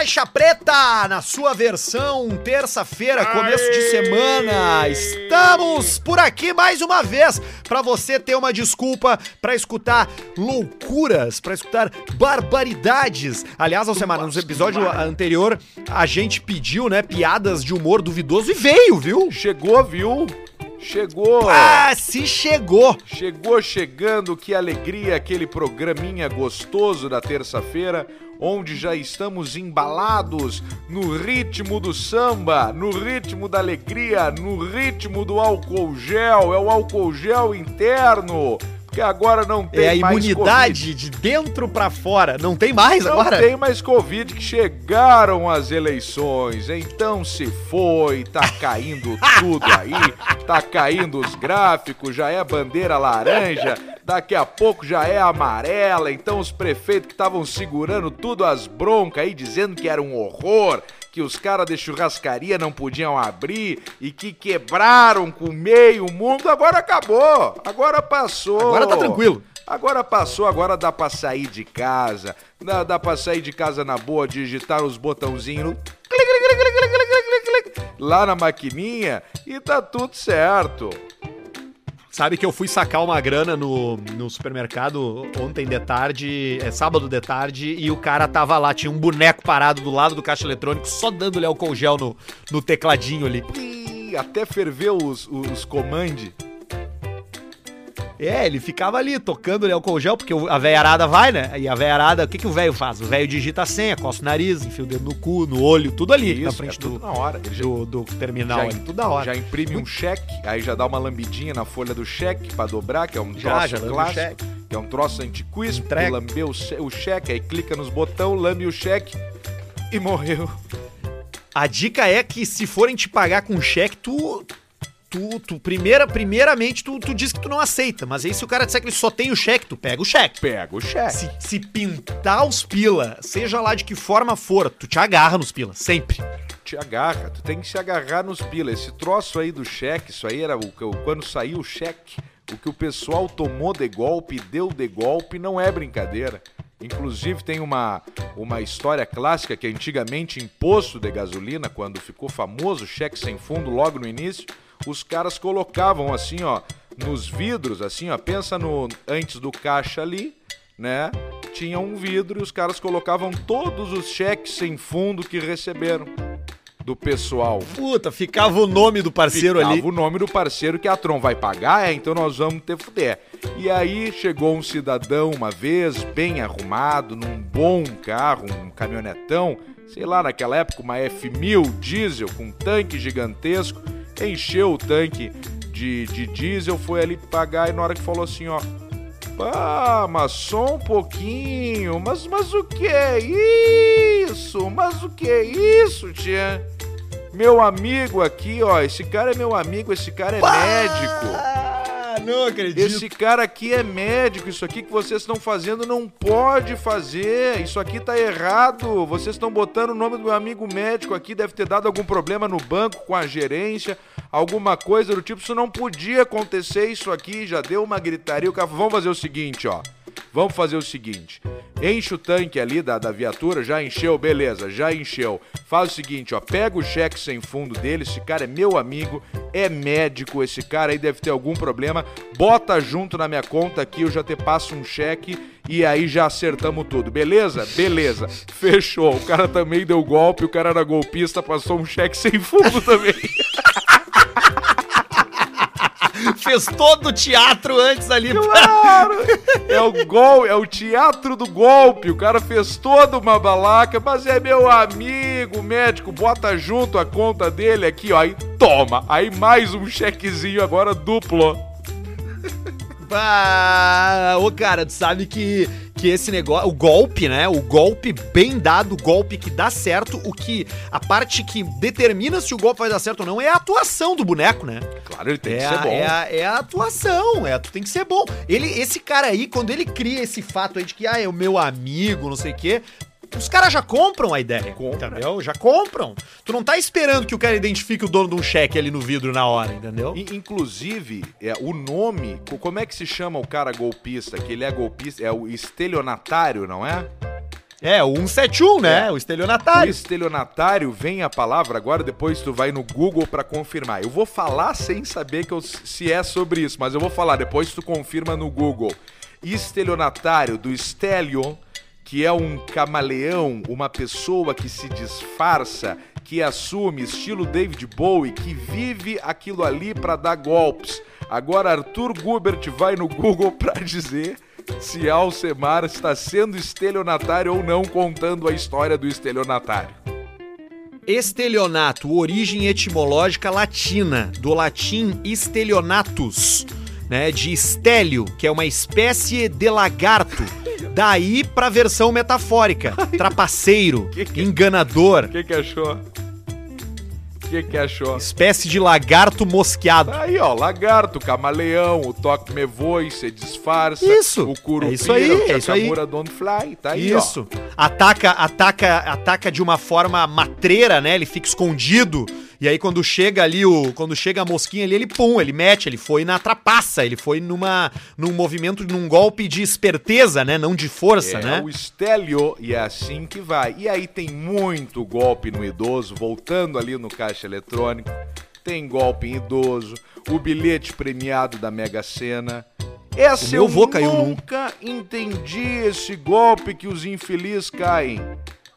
Caixa Preta, na sua versão terça-feira, começo de semana. Estamos por aqui mais uma vez para você ter uma desculpa para escutar loucuras, para escutar barbaridades. Aliás, Alcemar, no episódio anterior a gente pediu, né, piadas de humor duvidoso e veio, viu? Chegou, viu? Chegou! Ah, se chegou! Chegou chegando, que alegria, aquele programinha gostoso da terça-feira, onde já estamos embalados no ritmo do samba, no ritmo da alegria, no ritmo do álcool gel, é o álcool gel interno. Porque agora não tem É a mais imunidade Covid. de dentro pra fora. Não tem mais Não agora? tem mais Covid que chegaram as eleições. Então se foi, tá caindo tudo aí, tá caindo os gráficos, já é bandeira laranja, daqui a pouco já é amarela. Então os prefeitos que estavam segurando tudo as broncas aí, dizendo que era um horror, que os caras de churrascaria não podiam abrir e que quebraram com meio mundo, agora acabou. Agora passou. Agora tá tranquilo. Agora passou, agora dá pra sair de casa. Dá, dá pra sair de casa na boa, digitar os botãozinhos lá na maquininha e tá tudo certo. Sabe que eu fui sacar uma grana no, no supermercado ontem de tarde, é sábado de tarde, e o cara tava lá, tinha um boneco parado do lado do caixa eletrônico, só dando-lhe álcool gel no, no tecladinho ali. Até ferveu os, os comand. É, ele ficava ali tocando-lhe álcool gel, porque o- a veiarada vai, né? E a veiarada, o que, que o velho faz? O velho digita a senha, coça o nariz, enfia o dedo no cu, no olho, tudo ali, na Isso, frente é tudo do, na hora. Do, do terminal, já, ali, tudo da hora. já imprime um cheque, aí já dá uma lambidinha na folha do cheque pra dobrar, que é um Já, troço já o clássico. Que é um troço antiquíssimo, Entrega. lambeu o o cheque, aí clica nos botão, lambe o cheque e morreu. A dica é que se forem te pagar com cheque, tu. Tu, tu primeira, primeiramente, tu, tu diz que tu não aceita. Mas aí, se o cara disser que ele só tem o cheque, tu pega o cheque. Pega o cheque. Se, se pintar os pila, seja lá de que forma for, tu te agarra nos pila, sempre. te agarra, tu tem que se agarrar nos pila. Esse troço aí do cheque, isso aí era o que quando saiu o cheque, o que o pessoal tomou de golpe, deu de golpe, não é brincadeira. Inclusive tem uma, uma história clássica que antigamente em posto de gasolina, quando ficou famoso o cheque sem fundo logo no início, os caras colocavam assim, ó, nos vidros, assim, ó, pensa no antes do caixa ali, né? Tinha um vidro e os caras colocavam todos os cheques sem fundo que receberam do pessoal. Puta, ficava o nome do parceiro Ficava ali. o nome do parceiro que a Tron vai pagar, é, então nós vamos ter fuder. E aí chegou um cidadão uma vez, bem arrumado, num bom carro, um caminhonetão, sei lá, naquela época uma F1000 diesel com um tanque gigantesco, encheu o tanque de, de diesel, foi ali pagar e na hora que falou assim, ó, Pá, mas só um pouquinho. Mas, mas o que é isso? Mas o que é isso, tia? Meu amigo aqui, ó. Esse cara é meu amigo, esse cara é médico. Não acredito. Esse cara aqui é médico. Isso aqui que vocês estão fazendo não pode fazer. Isso aqui tá errado. Vocês estão botando o nome do meu amigo médico aqui. Deve ter dado algum problema no banco com a gerência. Alguma coisa do tipo. Isso não podia acontecer. Isso aqui já deu uma gritaria. O cara vamos fazer o seguinte, ó. Vamos fazer o seguinte. Enche o tanque ali da, da viatura, já encheu, beleza, já encheu. Faz o seguinte, ó, pega o cheque sem fundo dele, esse cara é meu amigo, é médico, esse cara aí deve ter algum problema. Bota junto na minha conta aqui, eu já te passo um cheque e aí já acertamos tudo, beleza? Beleza. Fechou. O cara também deu golpe, o cara era golpista, passou um cheque sem fundo também. Fez todo o teatro antes ali. Claro! É o gol, é o teatro do golpe. O cara fez toda uma balaca, mas é meu amigo médico. Bota junto a conta dele aqui, ó. Aí toma. Aí mais um chequezinho agora duplo. Ah, ô cara, tu sabe que, que esse negócio, o golpe, né? O golpe bem dado, o golpe que dá certo, o que a parte que determina se o golpe vai dar certo ou não é a atuação do boneco, né? Claro, ele tem É que a, ser bom. é, a, é a atuação, é, tu tem que ser bom. Ele, esse cara aí, quando ele cria esse fato aí de que, ah, é o meu amigo, não sei o quê, os caras já compram a ideia, Compra. entendeu? Já compram. Tu não tá esperando que o cara identifique o dono de um cheque ali no vidro na hora, entendeu? In- Inclusive, é, o nome, co- como é que se chama o cara golpista? Que ele é golpista, é o estelionatário, não é? É, o 171, né? É. O O estelionatário. estelionatário vem a palavra agora, depois tu vai no Google pra confirmar. Eu vou falar sem saber que eu- se é sobre isso, mas eu vou falar, depois tu confirma no Google. Estelionatário do Stelion, que é um camaleão, uma pessoa que se disfarça, que assume estilo David Bowie, que vive aquilo ali pra dar golpes. Agora Arthur Gubert vai no Google pra dizer se Alcemar está sendo estelionatário ou não contando a história do estelionatário. Estelionato, origem etimológica latina, do latim estelionatus, né, de estélio, que é uma espécie de lagarto. Daí pra versão metafórica, trapaceiro, Que que- enganador, O que, que achou? O que, que achou? espécie de lagarto mosqueado. Aí, ó, lagarto, camaleão, o toque me voe, se disfarça. Isso, O curupira, é isso aí, o é isso aí. Don't fly, tá aí, Isso. Ataca, ataca, ataca de uma forma matreira, né? Ele fica escondido. E aí quando chega ali o, quando chega a mosquinha ali, ele pum, ele mete, ele foi na trapaça, ele foi numa num movimento, num golpe de esperteza, né? Não de força, É né? o estélio e é assim que vai. E aí tem muito golpe no idoso, voltando ali no caixa eletrônico. Tem golpe em idoso, o bilhete premiado da Mega Sena. Essa eu nunca entendi esse golpe que os infelizes caem.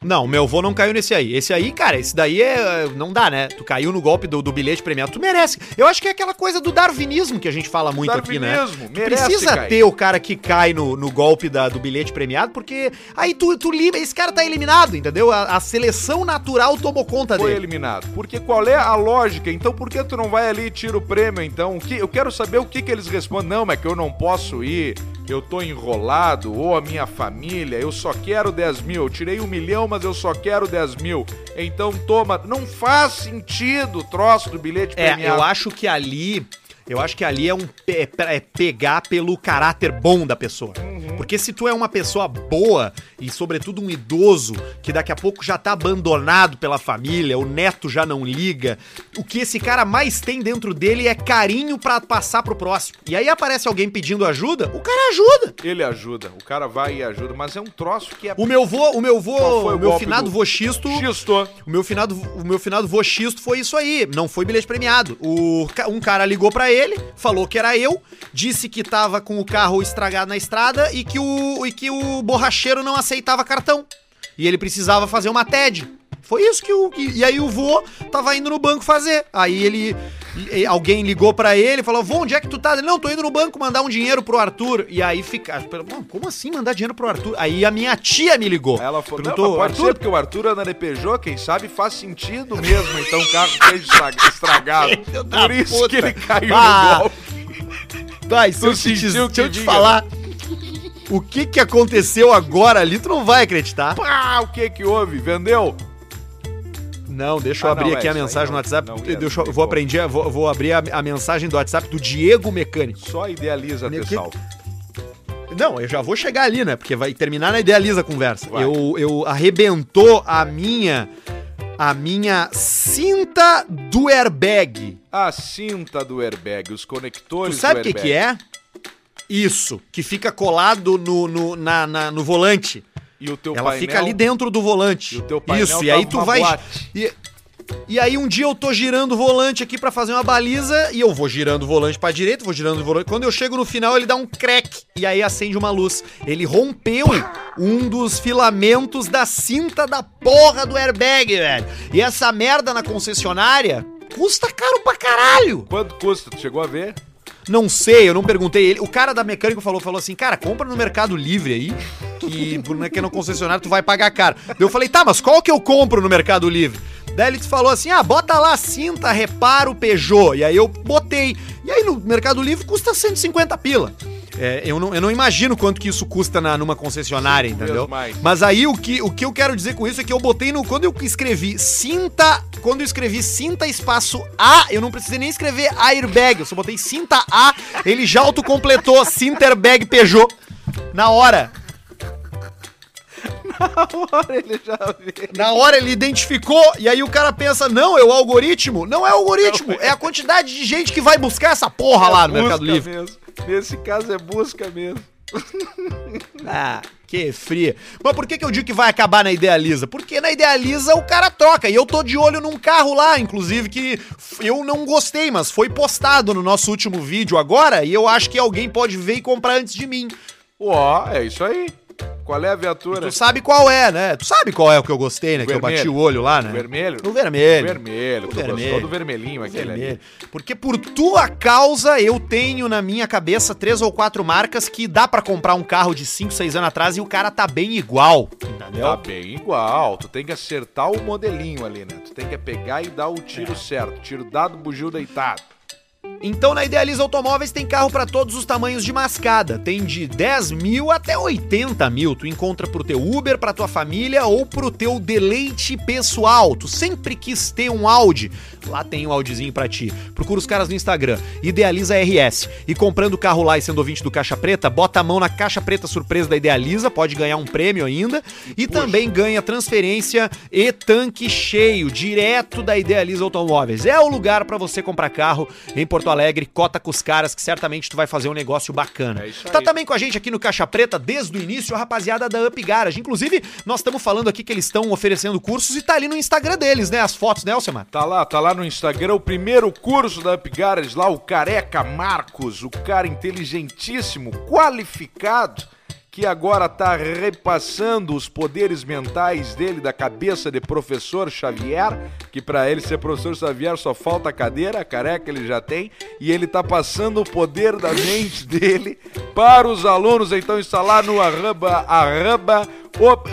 Não, meu avô não caiu nesse aí. Esse aí, cara, esse daí é. Não dá, né? Tu caiu no golpe do, do bilhete premiado. Tu merece. Eu acho que é aquela coisa do darwinismo que a gente fala muito aqui, né? Darwinismo, Tu merece precisa ter o cara que cai no, no golpe da, do bilhete premiado, porque aí tu, tu livra. Esse cara tá eliminado, entendeu? A, a seleção natural tomou conta Foi dele. eliminado. Porque qual é a lógica? Então por que tu não vai ali e tira o prêmio, então? O que, eu quero saber o que, que eles respondem. Não, mas que eu não posso ir, eu tô enrolado, ou a minha família, eu só quero 10 mil. Eu tirei um milhão, mas eu só quero 10 mil. Então toma. Não faz sentido o troço do bilhete É, premiado. eu acho que ali. Eu acho que ali é um pe- é pegar pelo caráter bom da pessoa. Porque se tu é uma pessoa boa e sobretudo um idoso que daqui a pouco já tá abandonado pela família, o neto já não liga, o que esse cara mais tem dentro dele é carinho pra passar pro próximo. E aí aparece alguém pedindo ajuda, o cara ajuda. Ele ajuda, o cara vai e ajuda, mas é um troço que é. O meu vô, o meu vô, o o meu finado do- vô Xisto, o meu finado, o meu finado vô Xisto foi isso aí, não foi bilhete premiado. O, um cara ligou pra ele, falou que era eu, disse que tava com o carro estragado na estrada e que o, e que o borracheiro não aceitava cartão. E ele precisava fazer uma TED. Foi isso que o. que- e aí o vô tava indo no banco fazer. Aí ele. e- Alguém ligou pra ele e falou: Vô, onde é que tu tá? Ele, não, tô indo no banco mandar um dinheiro pro Arthur. E aí fica. "Pô, Como assim mandar dinheiro pro Arthur? Aí a minha tia me ligou. Ela falou, não, perguntou, mas pode Arthur, ser porque o Arthur anda de Peugeot, quem sabe faz sentido mesmo, então o carro estra- estragado. Por isso puta. que ele caiu Ah, no golpe. Vai, se Tu eu te, deixa eu te falar o que que aconteceu agora ali, tu não vai acreditar. Pá, o que que houve? Vendeu? Não, deixa eu Ah, abrir não, aqui é, a mensagem não- no WhatsApp. não deixa eu, vou aprender, vou, vou abrir a, a mensagem do WhatsApp do Diego Mecânico. Só idealiza, Que- pessoal. Não, eu já vou chegar ali, né? Porque vai terminar na idealiza a conversa. Vai. Eu, eu arrebentou a minha a minha cinta do airbag. A cinta do airbag, os Tu conectores sabe o que que é? Isso, que fica colado no, no, na- na- no volante. E o teu Ela painel... fica ali dentro do volante. E o teu painel Isso, e tava aí tu vai. E, e aí um dia eu tô girando o volante aqui pra fazer uma baliza e eu vou girando o volante pra direita, vou girando o volante. Quando eu chego no final, ele dá um crack e aí acende uma luz. Ele rompeu um dos filamentos da cinta da porra do airbag, velho. E essa merda na concessionária custa caro pra caralho. Quanto custa? Tu chegou a ver? Não sei, eu não perguntei ele. O cara da mecânica falou, falou assim, cara, compra no Mercado Livre aí, que porque no concessionário tu vai pagar caro. Eu falei, tá, mas qual que eu compro no Mercado Livre? Daí ele falou assim, ah, bota lá cinta, reparo Peugeot. E aí eu botei. E aí no Mercado Livre custa 150 pila. É, eu, não, eu não imagino quanto que isso custa na, numa concessionária, entendeu? mais. Mas aí o que, o que eu quero dizer com isso é que eu botei no. Quando eu escrevi cinta. Quando eu escrevi cinta espaço A, eu não precisei nem escrever airbag. Eu só botei cinta A, ele já autocompletou cinta airbag Peugeot. Na hora. Agora ele já vê. Na hora ele identificou, e aí o cara pensa: não, é o algoritmo. Não é o algoritmo, é a quantidade de gente que vai buscar essa porra lá no Mercado Livre. mesmo. Nesse caso é busca mesmo. Ah, Que fria. Mas por que, que eu digo que vai acabar na Idealiza? Porque na Idealiza o cara troca. E eu tô de olho num carro lá, inclusive, que eu não gostei, mas foi postado no nosso último vídeo agora. E eu acho que alguém pode ver e comprar antes de mim. Ó, é isso aí. Qual é a viatura? Tu sabe qual é, né? Tu sabe qual é o que eu gostei, né? Que eu bati o olho lá, né? O vermelho? O vermelho. O vermelho. O Tu vermelho. gostou do vermelhinho aquele Vermelho. ali. Porque por tua causa eu tenho na minha cabeça três ou quatro marcas que dá pra comprar um carro de 5, 6 anos atrás e o cara tá bem igual, entendeu? Tá bem igual. Tu tem que acertar o modelinho ali, né? Tu tem que pegar e dar o tiro É. certo. Tiro dado, bugio deitado. Então na Idealiza Automóveis tem carro pra todos os tamanhos de mascada. Tem de 10 mil até 80 mil. Tu encontra pro teu Uber, pra tua família ou pro teu deleite pessoal. Tu sempre quis ter um Audi. Lá tem um Audizinho pra ti. Procura os caras no Instagram. Idealiza RS. E comprando o carro lá e sendo ouvinte do Caixa Preta, bota a mão na Caixa Preta surpresa da Idealiza. Pode ganhar um prêmio ainda. E também ganha transferência e tanque cheio, direto da Idealiza Automóveis. É o lugar pra você comprar carro em Porto Alegre, cota com os caras, que certamente tu vai fazer um negócio bacana. É tá aí. também com a gente aqui no Caixa Preta desde o início a rapaziada da Up Garage. Inclusive, nós estamos falando aqui que eles estão oferecendo cursos e tá ali no Instagram deles, né? As fotos, né, Alcemar? Tá lá, tá lá no Instagram o primeiro curso da Up Garage, lá o Careca Marcos, o cara inteligentíssimo, qualificado, que agora tá repassando os poderes mentais dele da cabeça de professor Xavier, que pra ele ser professor Xavier só falta a cadeira, a careca ele já tem, e ele tá passando o poder da mente dele para os alunos, então está lá no arroba, arroba, Up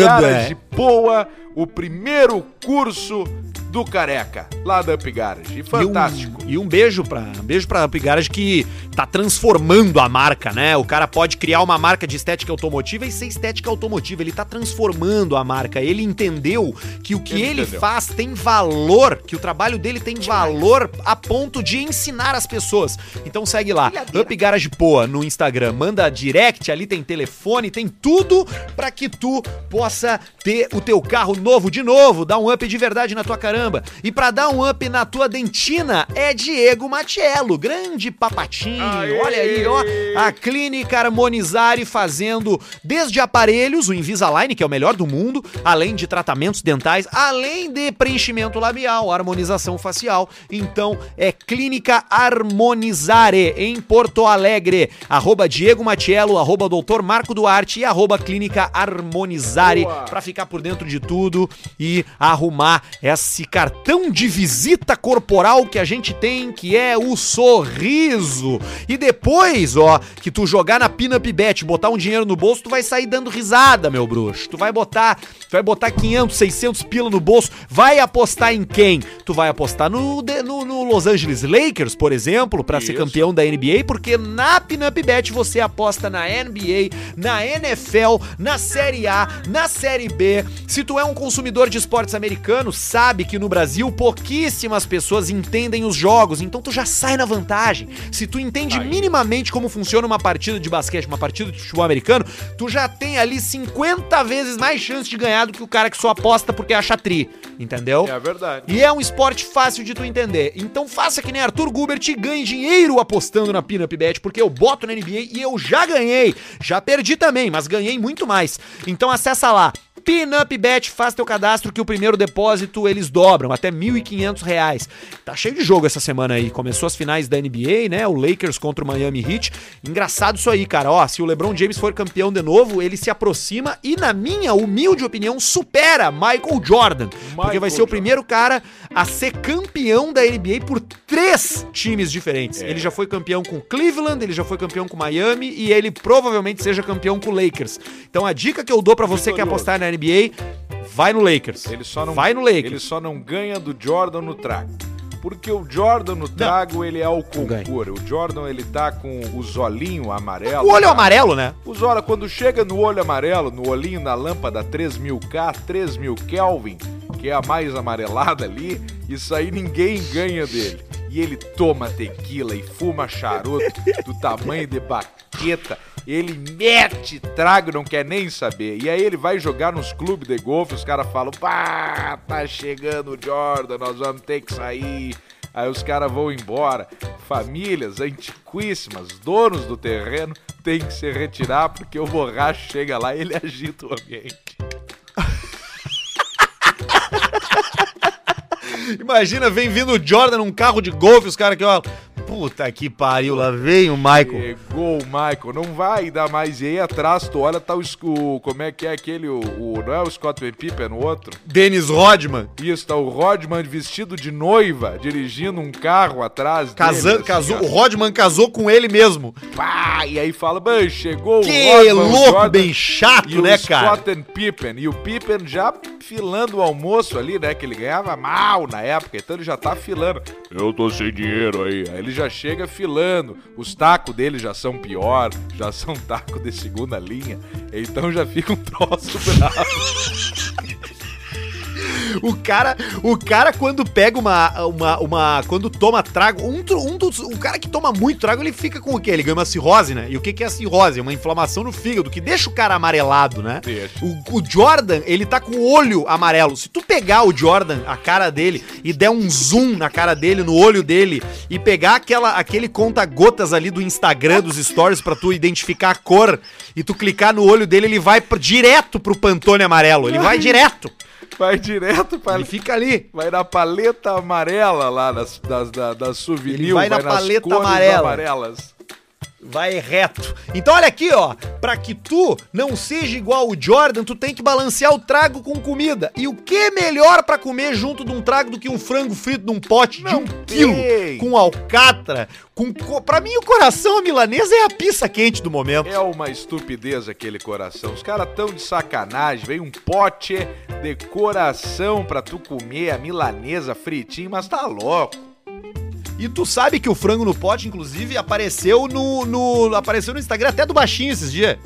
Garage Boa, o primeiro curso do Careca, lá da Up Garage. Fantástico. E um, e um beijo pra, um beijo pra Up Garage que tá transformando a marca, né? O cara pode criar uma marca de estética automotiva e ser estética automotiva. Ele tá transformando a marca. Ele entendeu que o que Ele ele, faz tem valor, que o trabalho dele tem valor a ponto de ensinar as pessoas. Então segue lá, Up Garage Poa no Instagram. Manda direct, ali tem telefone, tem tudo pra que tu possa ter o teu carro novo de novo, dar um up de verdade na tua caramba. E pra dar um up na tua dentina é Diego Matiello, grande papatinho. Aê! Olha aí, ó, a Clínica Harmonizare fazendo desde aparelhos, o Invisalign, que é o melhor do mundo, além de tratamentos dentais, além de preenchimento labial, harmonização facial. Então é Clínica Harmonizare em Porto Alegre. Arroba Diego Matiello, arroba Doutor Marco Duarte e arroba Clínica Harmonizare Boa. pra ficar por dentro de tudo e arrumar esse cartão de visita corporal que a gente tem, que é o sorriso. E depois, ó, que tu jogar na Pinup Bet, botar um dinheiro no bolso, tu vai sair dando risada, meu bruxo. Tu vai botar, tu vai botar 500, 600 pila no bolso, vai apostar em quem? Tu vai apostar no, no, no Los Angeles Lakers, por exemplo, pra ser campeão da NBA, porque na Pinup Bet você aposta na NBA, na NFL, na Série A, na Série B. Se tu é um consumidor de esportes americanos, sabe que no Brasil pouquíssimas pessoas entendem os jogos, então tu já sai na vantagem. Se tu entende Aí. minimamente como funciona uma partida de basquete, uma partida de futebol americano, tu já tem ali 50 vezes mais chance de ganhar do que o cara que só aposta porque acha tri, entendeu? É verdade. E é um esporte fácil de tu entender. Então faça que nem Arthur Gubert e ganhe dinheiro apostando na Pinup Bet, porque eu boto na NBA e eu já ganhei. Já perdi também, mas ganhei muito mais. Então acessa lá. Pinup Bet, faz teu cadastro que o primeiro depósito eles dobram, até 1.500 reais. Tá cheio de jogo essa semana aí. Começou as finais da NBA, né? O Lakers contra o Miami Heat. Engraçado isso aí, cara. Ó, se o LeBron James for campeão de novo, ele se aproxima e, na minha humilde opinião, supera Michael Jordan. porque vai Michael ser o Jordan. primeiro cara a ser campeão da NBA por três times diferentes. É. Ele já foi campeão com Cleveland, ele já foi campeão com Miami e ele provavelmente seja campeão com Lakers. Então a dica que eu dou pra você que Vitorioso. apostar na NBA, vai no Lakers. Ele só não vai no Lakers. Ele só não ganha do Jordan no trago. Porque o Jordan no trago, ele é o ganha. concura. O Jordan, ele tá com os olhinhos amarelos. O olho tá? amarelo, né? Os olhos, quando chega no olho amarelo, no olhinho na lâmpada 3000K, 3000 Kelvin, que é a mais amarelada ali, isso aí ninguém ganha dele. E ele toma tequila e fuma charuto do tamanho de baqueta. Ele mete trago, não quer nem saber. E aí ele vai jogar nos clubes de golfe, os caras falam: pá, tá chegando o Jordan, nós vamos ter que sair. Aí os caras vão embora. famílias antiquíssimas, donos do terreno, têm que se retirar porque o borracho chega lá e ele agita o ambiente. Imagina, vem vindo o Jordan num carro de golfe, os caras aqui, ó. Puta que pariu, lá vem o Michael. Chegou o Michael, não vai dar mais. E aí atrás, tu olha, tá o, o como é que é aquele, o, o não é o Scott Pippen, é o outro? Dennis Rodman. Isso, tá o Rodman vestido de noiva, dirigindo um carro atrás Casando, dele. assim, casou, o Rodman casou com ele mesmo. Pá, e aí fala, "Bem, chegou o Que Rodman, o louco, Jordan bem chato, né, o cara? Scott and Pippen. E o Pippen já filando o almoço ali, né? Que ele ganhava mal na época, então ele já tá filando. Eu tô sem dinheiro aí. Aí ele já chega filando. Os tacos dele já são pior, já são tacos de segunda linha. Então já fica um troço bravo. O cara, o cara quando pega uma, uma, uma quando toma trago, um, um dos, o cara que toma muito trago, ele fica com o quê? Ele ganha uma cirrose, né? E o que que é a cirrose? É uma inflamação no fígado, que deixa o cara amarelado, né? O, o Jordan, ele tá com o olho amarelo. Se tu pegar o Jordan, a cara dele, e der um zoom na cara dele, no olho dele, e pegar aquela, aquele conta-gotas ali do Instagram, dos stories, pra tu identificar a cor, e tu clicar no olho dele, ele vai pro- direto pro Pantone amarelo. Ele vai direto. Vai direto pra Ele fica ali. Vai na paleta amarela lá das, das, das, das souvenir, Ele vai na nas paleta amarela. amarelas. Vai reto. Então olha aqui, ó. Pra que tu não seja igual o Jordan, tu tem que balancear o trago com comida. E o que é melhor pra comer junto de um trago do que um frango frito num pote de Não um tem. quilo? Com alcatra, com... Co... Pra mim o coração milanesa é a pizza quente do momento. É uma estupidez aquele coração. Os caras tão de sacanagem. Vem um pote de coração pra tu comer a milanesa fritinho, mas tá louco. E tu sabe que o frango no pote, inclusive, apareceu no, no... Apareceu no Instagram até do baixinho esses dias.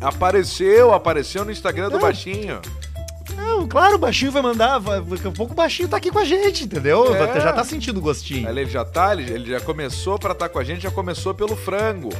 Apareceu, apareceu no Instagram do É. Baixinho. Não, claro, o baixinho vai mandar. vai- Daqui a pouco o baixinho tá aqui com a gente, entendeu? É. Já tá sentindo o gostinho. Ele já tá, ele, ele já começou pra estar com a gente, já começou pelo frango.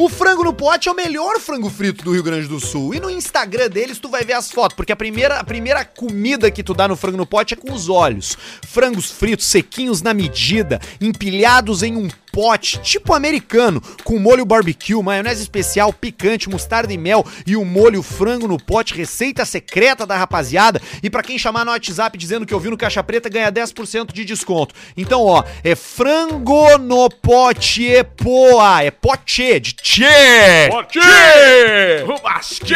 O frango no pote é o melhor frango frito do Rio Grande do Sul. E no Instagram deles tu vai ver as fotos, porque a primeira, a primeira comida que tu dá no frango no pote é com os olhos. Frangos fritos, sequinhos na medida, empilhados em um pote, tipo americano, com molho barbecue, maionese especial, picante, mostarda e mel e o molho frango no pote, receita secreta da rapaziada. E pra quem chamar no WhatsApp dizendo que ouviu no Caixa Preta, ganha 10% de desconto. Então, ó, é frango no pote poa, é pote de tchê. Mas que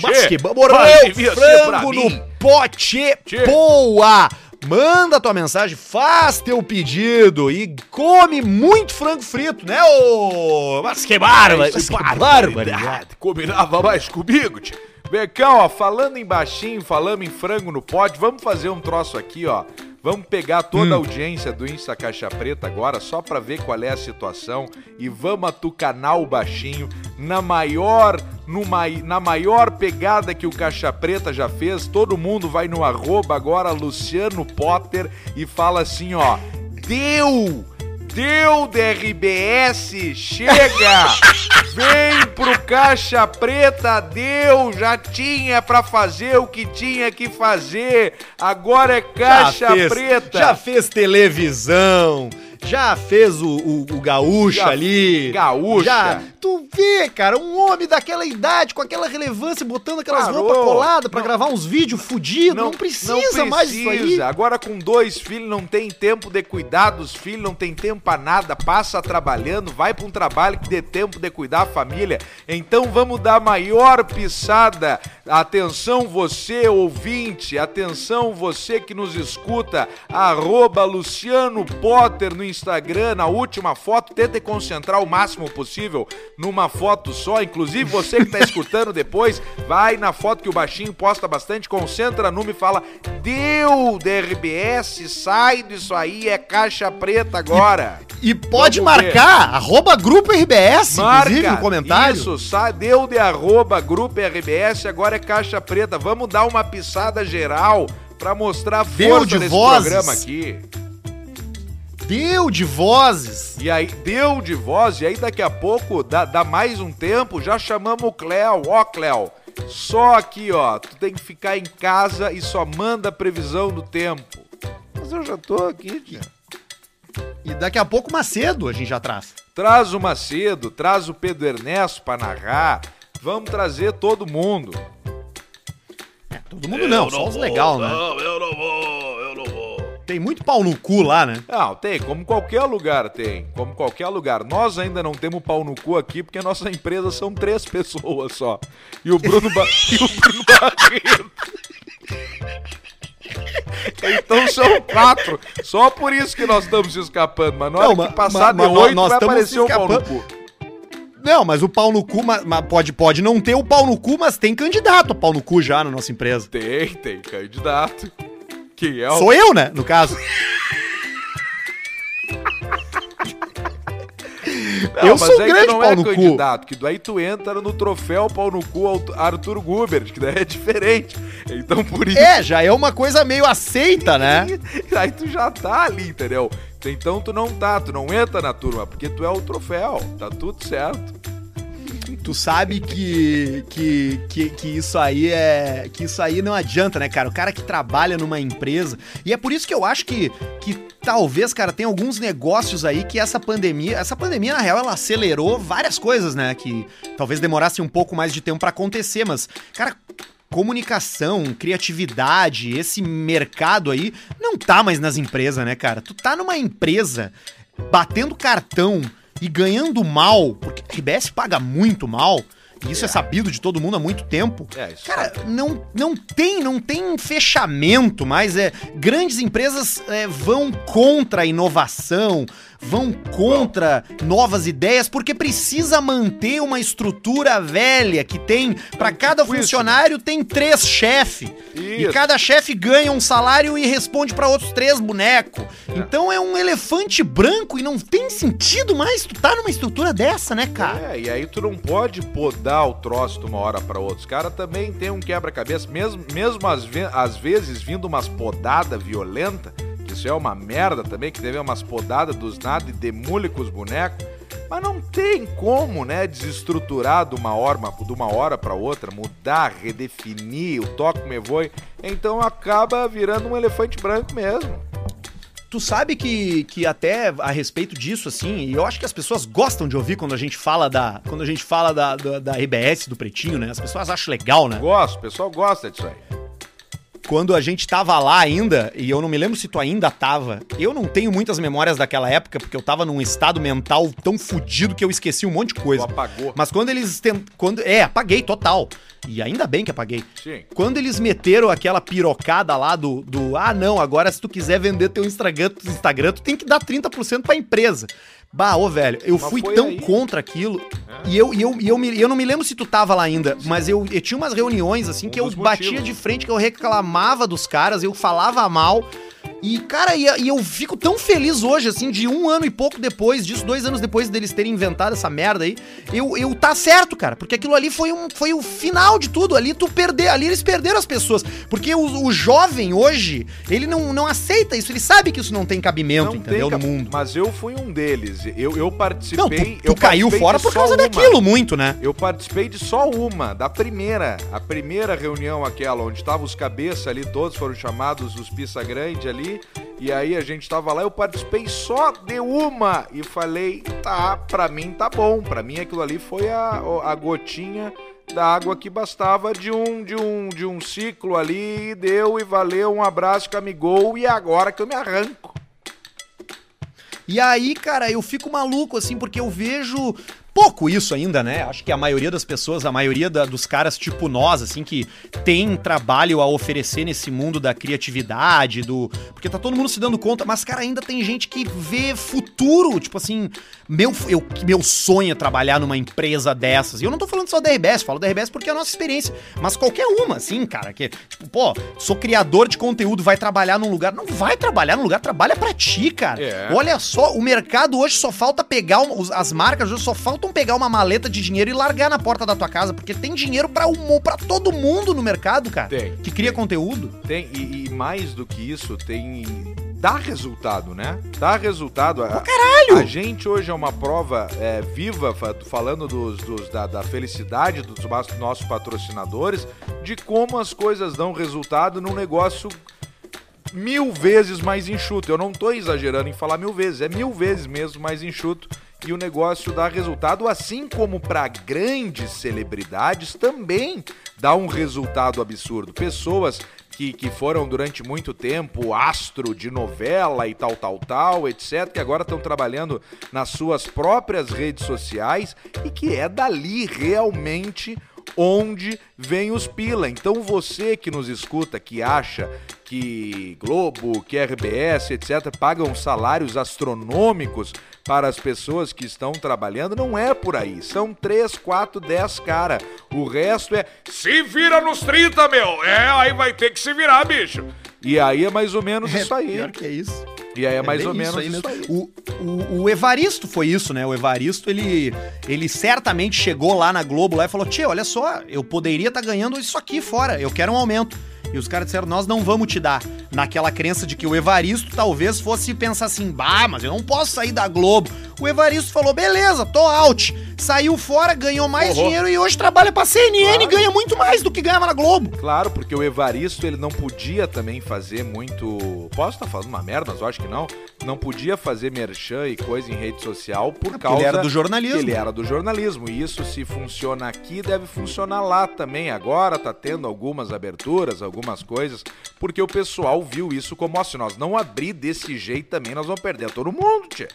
Mas que morreu frango no pote Tchê. poa. Manda tua mensagem, faz teu pedido e come muito frango frito, né, ô? Mas que bárbaro, mas que barbaridade. Combinava mais comigo, tio. Becão, ó, falando em baixinho, falando em frango no pote, vamos fazer um troço aqui, ó. Vamos pegar toda a audiência do Insta Caixa Preta agora, só pra ver qual é a situação, e vamos atucanar o baixinho na maior, numa, na maior pegada que o Caixa Preta já fez. Todo mundo vai no arroba agora, Luciano Potter, e fala assim, ó. Deu! Deu DRBS, chega! Vem pro Caixa Preta, deu! Já tinha pra fazer o que tinha que fazer. Agora é Caixa fez, Preta. Já fez televisão, já fez o, o, o gaúcha Já- ali. Gaúcha. Já, tu vê, cara, um homem daquela idade, com aquela relevância, botando aquelas Parou. roupas coladas pra Não. gravar uns vídeos fudidos. Não, precisa mais disso aí. Agora com dois filhos não tem tempo de cuidar dos filhos, não tem tempo pra nada, passa trabalhando, vai pra um trabalho que dê tempo de cuidar da família. Então vamos dar maior pisada. Atenção você ouvinte, atenção você que nos escuta, arroba Luciano Potter no Instagram, na última foto, tenta concentrar o máximo possível numa foto só, inclusive você que tá escutando depois, vai na foto que o baixinho posta bastante, concentra numa e fala: Deu DRBS, sai disso aí, é caixa preta agora. E pode Vamos ver. marcar, arroba grupo RBS, inclusive, no comentário. Isso, sai, deu de arroba grupo RBS, agora é caixa preta. Vamos dar uma pisada geral pra mostrar a força de desse vozes. programa aqui. Deu de vozes. E aí, deu de voz, e aí daqui a pouco, dá, dá mais um tempo, já chamamos o Cléo. Ó, Cléo, só aqui, ó, tu tem que ficar em casa e só manda a previsão do tempo. Mas eu já tô aqui, tia. E daqui a pouco Macedo a gente já traz. Traz o Macedo, traz o Pedro Ernesto pra narrar. Vamos trazer todo mundo. É, todo mundo não, só os legal, né? Não, eu não vou, eu não vou. Tem muito pau no cu lá, né? Não, tem, como qualquer lugar tem. Como qualquer lugar. Nós ainda não temos pau no cu aqui porque nossa empresa são três pessoas só. E o Bruno, ba... e o Bruno Barreto. Então são quatro. Só por isso que nós estamos escapando. Mas na hora Não, que passar de oito, vai aparecer o pau no cu. Não, mas o pau no cu, ma- ma- pode, pode não ter o pau no cu, mas tem candidato a pau no cu já na nossa empresa. Tem, tem candidato. Quem é o... Sou eu, né? No caso. Não, eu mas sou um aí tu grande não pau é no cu. candidato, que daí tu entra no troféu pau no cu Arthur Gubert, que daí é diferente. Então por isso... É, já é uma coisa meio aceita, né? Aí tu já tá ali, entendeu? Então tu não tá, tu não entra na turma, porque tu é o troféu, tá tudo certo. Tu sabe que, que, que, que isso aí é. Que isso aí não adianta, né, cara? O cara que trabalha numa empresa. E é por isso que eu acho que, que talvez, cara, tem alguns negócios aí que essa pandemia. Essa pandemia, na real, ela acelerou várias coisas, né? Que talvez demorasse um pouco mais de tempo pra acontecer, mas, cara. Comunicação, criatividade, esse mercado aí não tá mais nas empresas, né, cara? Tu tá numa empresa batendo cartão e ganhando mal, porque a RBS paga muito mal, e isso é, sabido de todo mundo há muito tempo. É, isso Cara, não, não tem, não tem fechamento, mas é grandes empresas é, vão contra a inovação, vão contra novas ideias, porque precisa manter uma estrutura velha que tem para cada funcionário tem três chefes. E cada chefe ganha um salário e responde para outros três bonecos. Então é um elefante branco e não tem sentido mais tu tá numa estrutura dessa, né, cara? É, e aí tu não pode podar o troço de uma hora pra outra. Os caras também tem um quebra-cabeça, mesmo, mesmo às, ve- às vezes vindo umas podadas violentas, que isso é uma merda também, que teve umas podadas dos nada e demule com os bonecos. Mas não tem como, né, desestruturar de uma hora, de uma hora para outra, mudar, redefinir o toque me voe. Então acaba virando um elefante branco mesmo. Tu sabe que, que até a respeito disso, assim, e eu acho que as pessoas gostam de ouvir quando a gente fala da. Quando a gente fala da, da, da RBS, do Pretinho, né? As pessoas acham legal, né? Gosto, o pessoal gosta disso aí. Quando a gente tava lá ainda, e eu não me lembro se tu ainda tava, eu não tenho muitas memórias daquela época, porque eu tava num estado mental tão fudido que eu esqueci um monte de Tu coisa. apagou. Mas quando eles. Tent... Quando... É, apaguei total. E ainda bem que apaguei. Sim. Quando eles meteram aquela pirocada lá do, do ah, não, agora se tu quiser vender teu Instagram, tu- Instagram tu tem que dar 30% pra empresa. Bah, ô velho, eu Mas fui tão aí. contra aquilo. E eu, e eu, e eu, me- eu não me lembro se tu tava lá ainda, mas eu, eu tinha umas reuniões assim Um que eu batia motivos. de frente, que eu reclamava dos caras, eu falava mal. E, cara, e, e eu fico tão feliz hoje, assim, de um ano e pouco depois disso, dois anos depois deles terem inventado essa merda aí, eu, eu tá certo, cara, porque aquilo ali foi, um, foi o final de tudo. Ali tu perder, ali eles perderam as pessoas. Porque o, o jovem hoje, ele não, não aceita isso, ele sabe que isso não tem cabimento, entendeu? cap- No mundo. Mas eu fui um deles. Eu, eu participei. Não, tu, tu eu caiu fora por causa uma. daquilo, muito, né? Eu participei de só uma, da primeira. A primeira reunião aquela, onde estavam os cabeças ali, todos foram chamados os pista grande ali. E aí a gente tava lá, eu participei só de uma. E falei, tá, pra mim tá bom. Pra mim aquilo ali foi a, a gotinha da água que bastava de um, de um, de um ciclo ali. E deu e valeu, um abraço, camigol. E agora que eu me arranco. E aí, cara, eu fico maluco, assim, porque eu vejo pouco isso ainda, né? Acho que a maioria das pessoas, a maioria da- dos caras tipo nós, assim, que tem trabalho a oferecer nesse mundo da criatividade, do. Porque tá todo mundo se dando conta, mas, cara, ainda tem gente que vê futuro, tipo assim, meu, eu, meu sonho é trabalhar numa empresa dessas. E eu não tô falando só da RBS, falo da RBS porque é a nossa experiência. Mas qualquer uma, assim, cara, que, tipo, pô, sou criador de conteúdo, vai trabalhar num lugar. Não vai trabalhar num lugar, trabalha pra ti, cara. É. Olha só, o mercado hoje só falta pegar as marcas hoje só pegar uma maleta de dinheiro e largar na porta da tua casa, porque tem dinheiro pra um, para todo mundo no mercado, cara. Tem. Que cria conteúdo. Tem, e, e mais do que isso, tem. Dá resultado, né? Dá resultado. A, caralho! A gente hoje é uma prova é, viva, fa- falando dos, dos- da, da felicidade dos nossos patrocinadores, de como as coisas dão resultado num negócio mil vezes mais enxuto. Eu não tô exagerando em falar mil vezes, é mil vezes mesmo mais enxuto e o negócio dá resultado, assim como para grandes celebridades também dá um resultado absurdo. Pessoas que, que foram durante muito tempo astro de novela e tal, tal, tal, etc., que agora estão trabalhando nas suas próprias redes sociais e que é dali realmente onde vem os pila. Então você que nos escuta, que acha que Globo, que RBS, etc., pagam salários astronômicos para as pessoas que estão trabalhando, não é por aí. São 3, 4, 10 cara. O resto é se vira nos 30, meu. É, aí vai ter que se virar, bicho. E aí é mais ou menos é, isso aí. Pior que é isso. E aí é, é mais ou menos isso aí. Isso aí. O, o, o, Evaristo foi isso, né? O Evaristo, ele, ele certamente chegou lá na Globo lá e falou: Tia, olha só, eu poderia estar tá ganhando isso aqui fora, eu quero um aumento. E os caras disseram: Nós não vamos te dar. Naquela crença de que o Evaristo talvez fosse pensar assim: Bah, mas eu não posso sair da Globo. O Evaristo falou: Beleza, tô out. Saiu fora, ganhou mais dinheiro e hoje trabalha pra CNN claro. e ganha muito mais do que ganhava na Globo. Claro, porque o Evaristo ele não podia também fazer muito. Posso estar falando uma merda, mas eu acho que não. Não podia fazer merchan e coisa em rede social por é causa. Ele era do jornalismo. Ele era do jornalismo. E isso, se funciona aqui, deve funcionar lá também. Agora tá tendo algumas aberturas, algumas coisas, porque o pessoal viu isso como, se nós não abrir desse jeito também, nós vamos perder todo mundo, tia.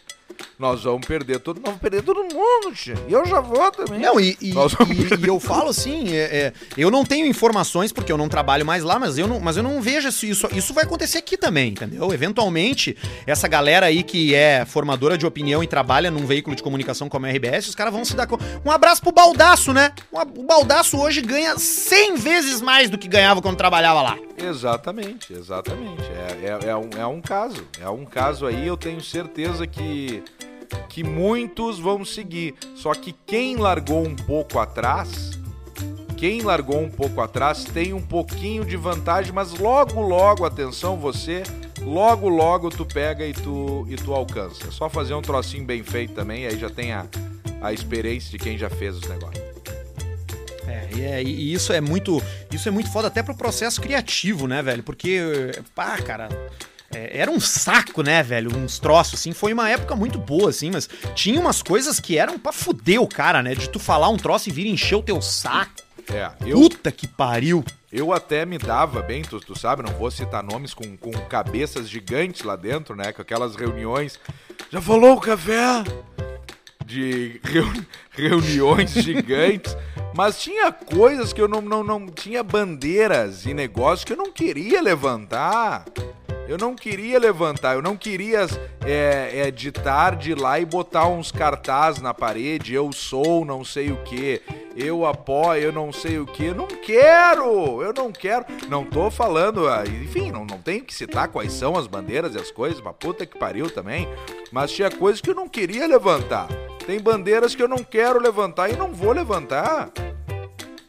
Nós vamos perder todo, nós vamos perder todo mundo, tia. E eu já vou também. Não, e, e, e, e eu falo assim, é, é, eu não tenho informações porque eu não trabalho mais lá, mas eu não, mas eu não vejo isso, isso. Isso vai acontecer aqui também, entendeu? Eventualmente, essa galera aí que é formadora de opinião e trabalha num veículo de comunicação como a RBS, os caras vão se dar conta. Um abraço pro Baldaço, né? O Baldaço hoje ganha 100 vezes mais do que ganhava quando trabalhava lá. Exatamente, exatamente. É, é, é, um, é um caso. É um caso aí, eu tenho certeza que, que muitos vão seguir. Só que quem largou um pouco atrás, quem largou um pouco atrás tem um pouquinho de vantagem, mas logo, logo, atenção você, logo, logo tu pega e tu, e tu alcança. É só fazer um trocinho bem feito também, aí já tem a, a experiência de quem já fez os negócios. É, e, é, isso é muito. Isso é muito foda até pro processo criativo, né, velho? Porque, pá, cara. É, era um saco, né, velho? Uns troços, assim. Foi uma época muito boa, assim, mas tinha umas coisas que eram pra fuder o cara, né? De tu falar um troço e vir encher o teu saco. É, eu... Puta que pariu. Eu até me dava bem, tu, tu sabe, não vou citar nomes com, com cabeças gigantes lá dentro, né? Com aquelas reuniões. Já falou o café? De reuni reuniões gigantes. Mas tinha coisas que eu não, não, não. Tinha bandeiras e negócios que eu não queria levantar. Eu não queria levantar, eu não queria é, é, de tarde ir lá e botar uns cartazes na parede, eu sou não sei o que, eu apoio eu não sei o que, não quero, eu não quero, não tô falando, ah, enfim, não, não tenho que citar quais são as bandeiras e as coisas, pra puta que pariu também, mas tinha coisas que eu não queria levantar, tem bandeiras que eu não quero levantar e não vou levantar.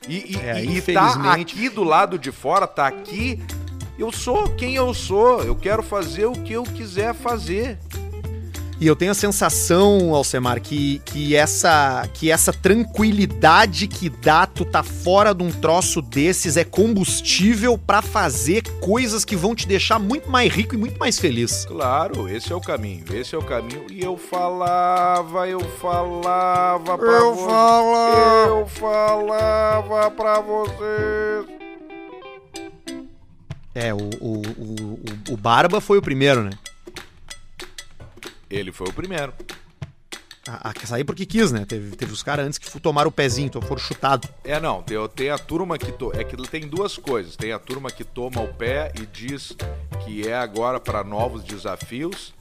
E, e, é, e tá aqui do lado de fora, tá aqui eu sou quem eu sou, eu quero fazer o que eu quiser fazer. E eu tenho a sensação, Alcemar, que, que, essa, que essa tranquilidade que dá tu tá fora de um troço desses é combustível para fazer coisas que vão te deixar muito mais rico e muito mais feliz. Claro, esse é o caminho, esse é o caminho. E eu falava, eu falava pra eu. Falava. Eu falava pra vocês. É, o, o, o, o Barba foi o primeiro, né? Ele foi o primeiro. A, a sair porque quis, né? Teve, teve os caras antes que tomaram o pezinho, então foram chutados. É, não. Tem, tem a turma que. To... É que tem duas coisas. Tem a turma que toma o pé e diz que é agora para novos desafios.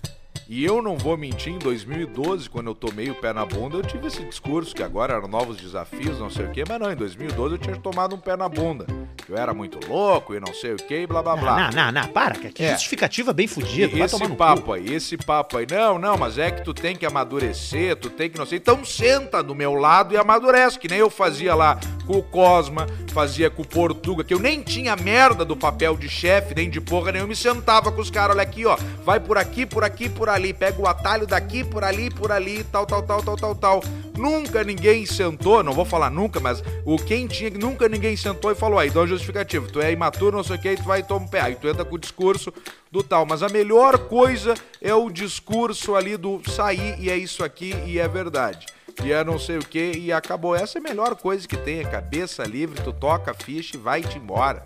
E eu não vou mentir, em 2012, quando eu tomei o pé na bunda, eu tive esse discurso que agora eram novos desafios, não sei o quê, mas não, em 2012 eu tinha tomado um pé na bunda. Eu era muito louco e não sei o quê, blá blá blá. Não, não, não, para, que é. justificativa bem fodida. Esse papo aí, esse papo aí, não, não, mas é que tu tem que amadurecer, tu tem que não sei. Então senta do meu lado e amadurece, que nem eu fazia lá com o Cosma, fazia com o Portuga, que eu nem tinha merda do papel de chefe, nem de porra nenhuma, me sentava com os caras, olha aqui, ó, vai por aqui, por aqui, por ali ali, pega o atalho daqui, por ali, por ali, tal, tal, tal, tal, tal, tal. Nunca ninguém sentou, não vou falar nunca, mas o quem tinha, nunca ninguém sentou e falou, aí, dá um justificativo, tu é imaturo, não sei o que, tu vai e toma um pé, aí tu entra com o discurso do tal. Mas a melhor coisa é o discurso ali do sair e é isso aqui e é verdade e é não sei o que, e acabou. Essa é a melhor coisa que tem, é cabeça livre, tu toca a ficha e vai-te embora.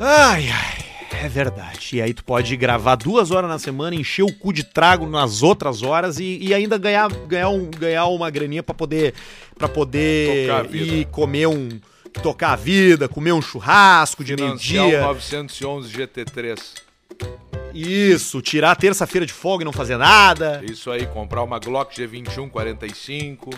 Ai, ai, é verdade. E aí tu pode gravar duas horas na semana, encher o cu de trago nas outras horas e, e ainda ganhar, ganhar, um, ganhar uma graninha pra poder, pra poder ir comer um... Tocar a vida, comer um churrasco de meio-dia. 911 GT3. Isso, tirar a terça-feira de folga e não fazer nada. Isso aí, comprar uma Glock G21 45.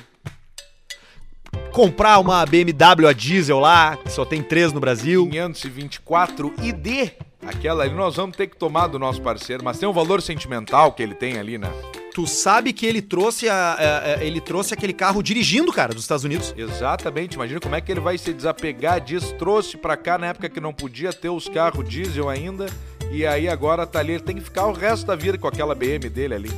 Comprar uma BMW a diesel lá, que só tem três no Brasil. 524 ID. Aquela ali nós vamos ter que tomar do nosso parceiro, mas tem um valor sentimental que ele tem ali, né? Tu sabe que ele trouxe, a, a, a, ele trouxe aquele carro dirigindo, cara, dos Estados Unidos. Exatamente. Imagina como é que ele vai se desapegar disso. Trouxe pra cá na época que não podia ter os carros diesel ainda. E aí agora tá ali. Ele tem que ficar o resto da vida com aquela BM dele ali.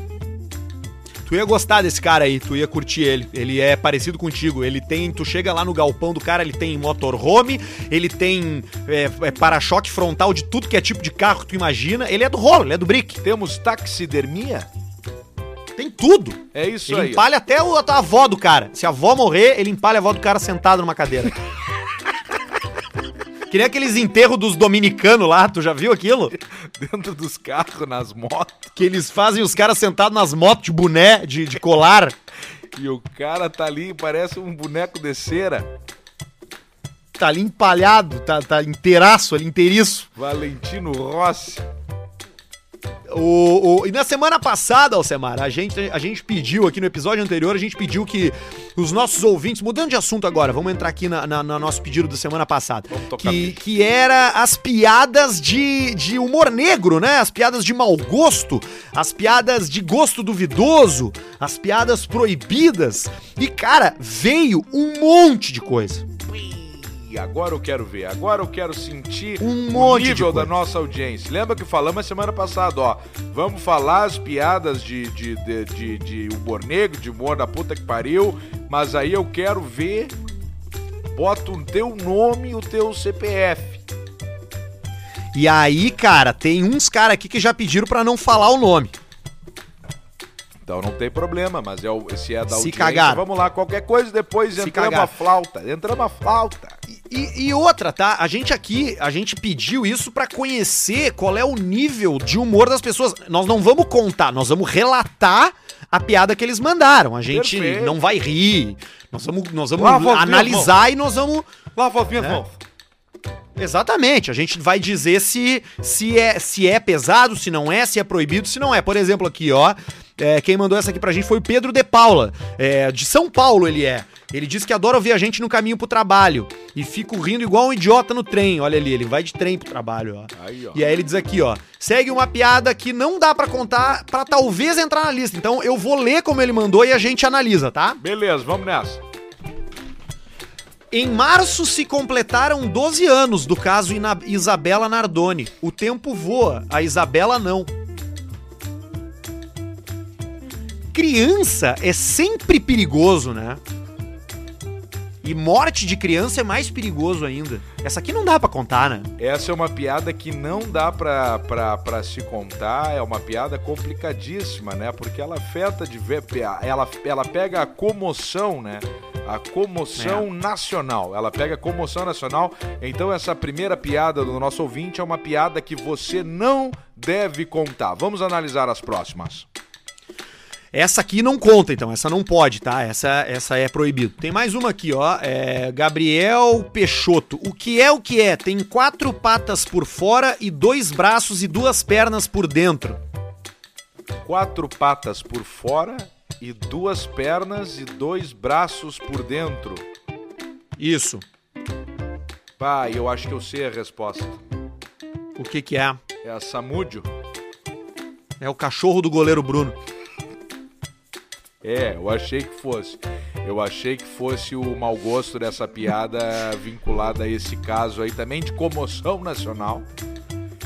Tu ia gostar desse cara aí, tu ia curtir ele. Ele é parecido contigo. Ele tem. Tu chega lá no galpão do cara, ele tem motorhome, ele tem é, é para-choque frontal de tudo que é tipo de carro que tu imagina. Ele é do rolo, ele é do brick. Temos taxidermia? Tem tudo. É isso ele aí. Ele empalha até o, a avó do cara. Se a avó morrer, ele empalha a avó do cara sentado numa cadeira. Que nem aqueles enterros dos dominicanos lá, tu já viu aquilo? Dentro dos carros, nas motos. Que eles fazem os caras sentados nas motos de boné, de, de colar. e o cara tá ali, parece um boneco de cera. Tá ali empalhado, tá, tá inteiraço ali, inteiriço. Valentino Rossi. O, o, e na semana passada, Alcemar, a gente, a gente pediu aqui no episódio anterior, a gente pediu que os nossos ouvintes, mudando de assunto agora, vamos entrar aqui na, na, na nosso pedido da semana passada. Que, que era as piadas de, de humor negro, né? As piadas de mau gosto, as piadas de gosto duvidoso, as piadas proibidas. E, cara, veio um monte de coisa agora eu quero ver, agora eu quero sentir um o nível da nossa audiência. Lembra que falamos semana passada, ó, vamos falar as piadas de, de, de, de, de humor negro, de humor da puta que pariu, mas aí eu quero ver, bota o teu nome e o teu CPF. E aí, cara, tem uns caras aqui que já pediram para não falar o nome. Então não tem problema, mas é o, se é da Se audiência, cagaram. vamos lá, qualquer coisa depois Se entramos cagaram. a flauta, entramos a flauta. E, e, outra, tá? A gente aqui, a gente pediu isso para conhecer qual é o nível de humor das pessoas. Nós não vamos contar, nós vamos relatar a piada que eles mandaram. A gente Perfeito. não vai rir. Nós vamos, nós vamos Lava analisar e nós vamos. Lava as minhas É. mãos. Exatamente. A gente vai dizer se, se, é, se é pesado, se não é, se é proibido, se não é. Por exemplo, aqui, ó. é, quem mandou essa aqui pra gente foi o Pedro de Paula. É, de São Paulo ele é. Ele diz que adora ouvir a gente no caminho pro trabalho. E fico rindo igual um idiota no trem. Olha ali, ele vai de trem pro trabalho, ó. Aí, ó. E aí ele diz aqui, ó. Segue uma piada que não dá pra contar pra talvez entrar na lista. Então eu vou ler como ele mandou e a gente analisa, tá? Beleza, vamos nessa. Em março se completaram 12 anos do caso Ina- Isabela Nardoni. O tempo voa, a Isabela não. Criança é sempre perigoso, né? E morte de criança é mais perigoso ainda. Essa aqui não dá pra contar, né? Essa é uma piada que não dá pra, pra, pra se contar, é uma piada complicadíssima, né? Porque ela afeta de ver, ela, ela pega a comoção, né? A comoção nacional. Ela pega a comoção nacional. Então, essa primeira piada do nosso ouvinte é uma piada que você não deve contar. Vamos analisar as próximas. Essa aqui não conta, então. Essa não pode, tá? Essa, essa é proibido. Tem mais uma aqui, ó. É Gabriel Peixoto. O que é o que é? Tem quatro patas por fora e dois braços e duas pernas por dentro. Quatro patas por fora e duas pernas e dois braços por dentro. Isso. Pai, eu acho que eu sei a resposta. O que que é? É a Samúdio? É o cachorro do goleiro Bruno. É, eu achei que fosse. Eu achei que fosse o mau gosto dessa piada vinculada a esse caso aí também de comoção nacional.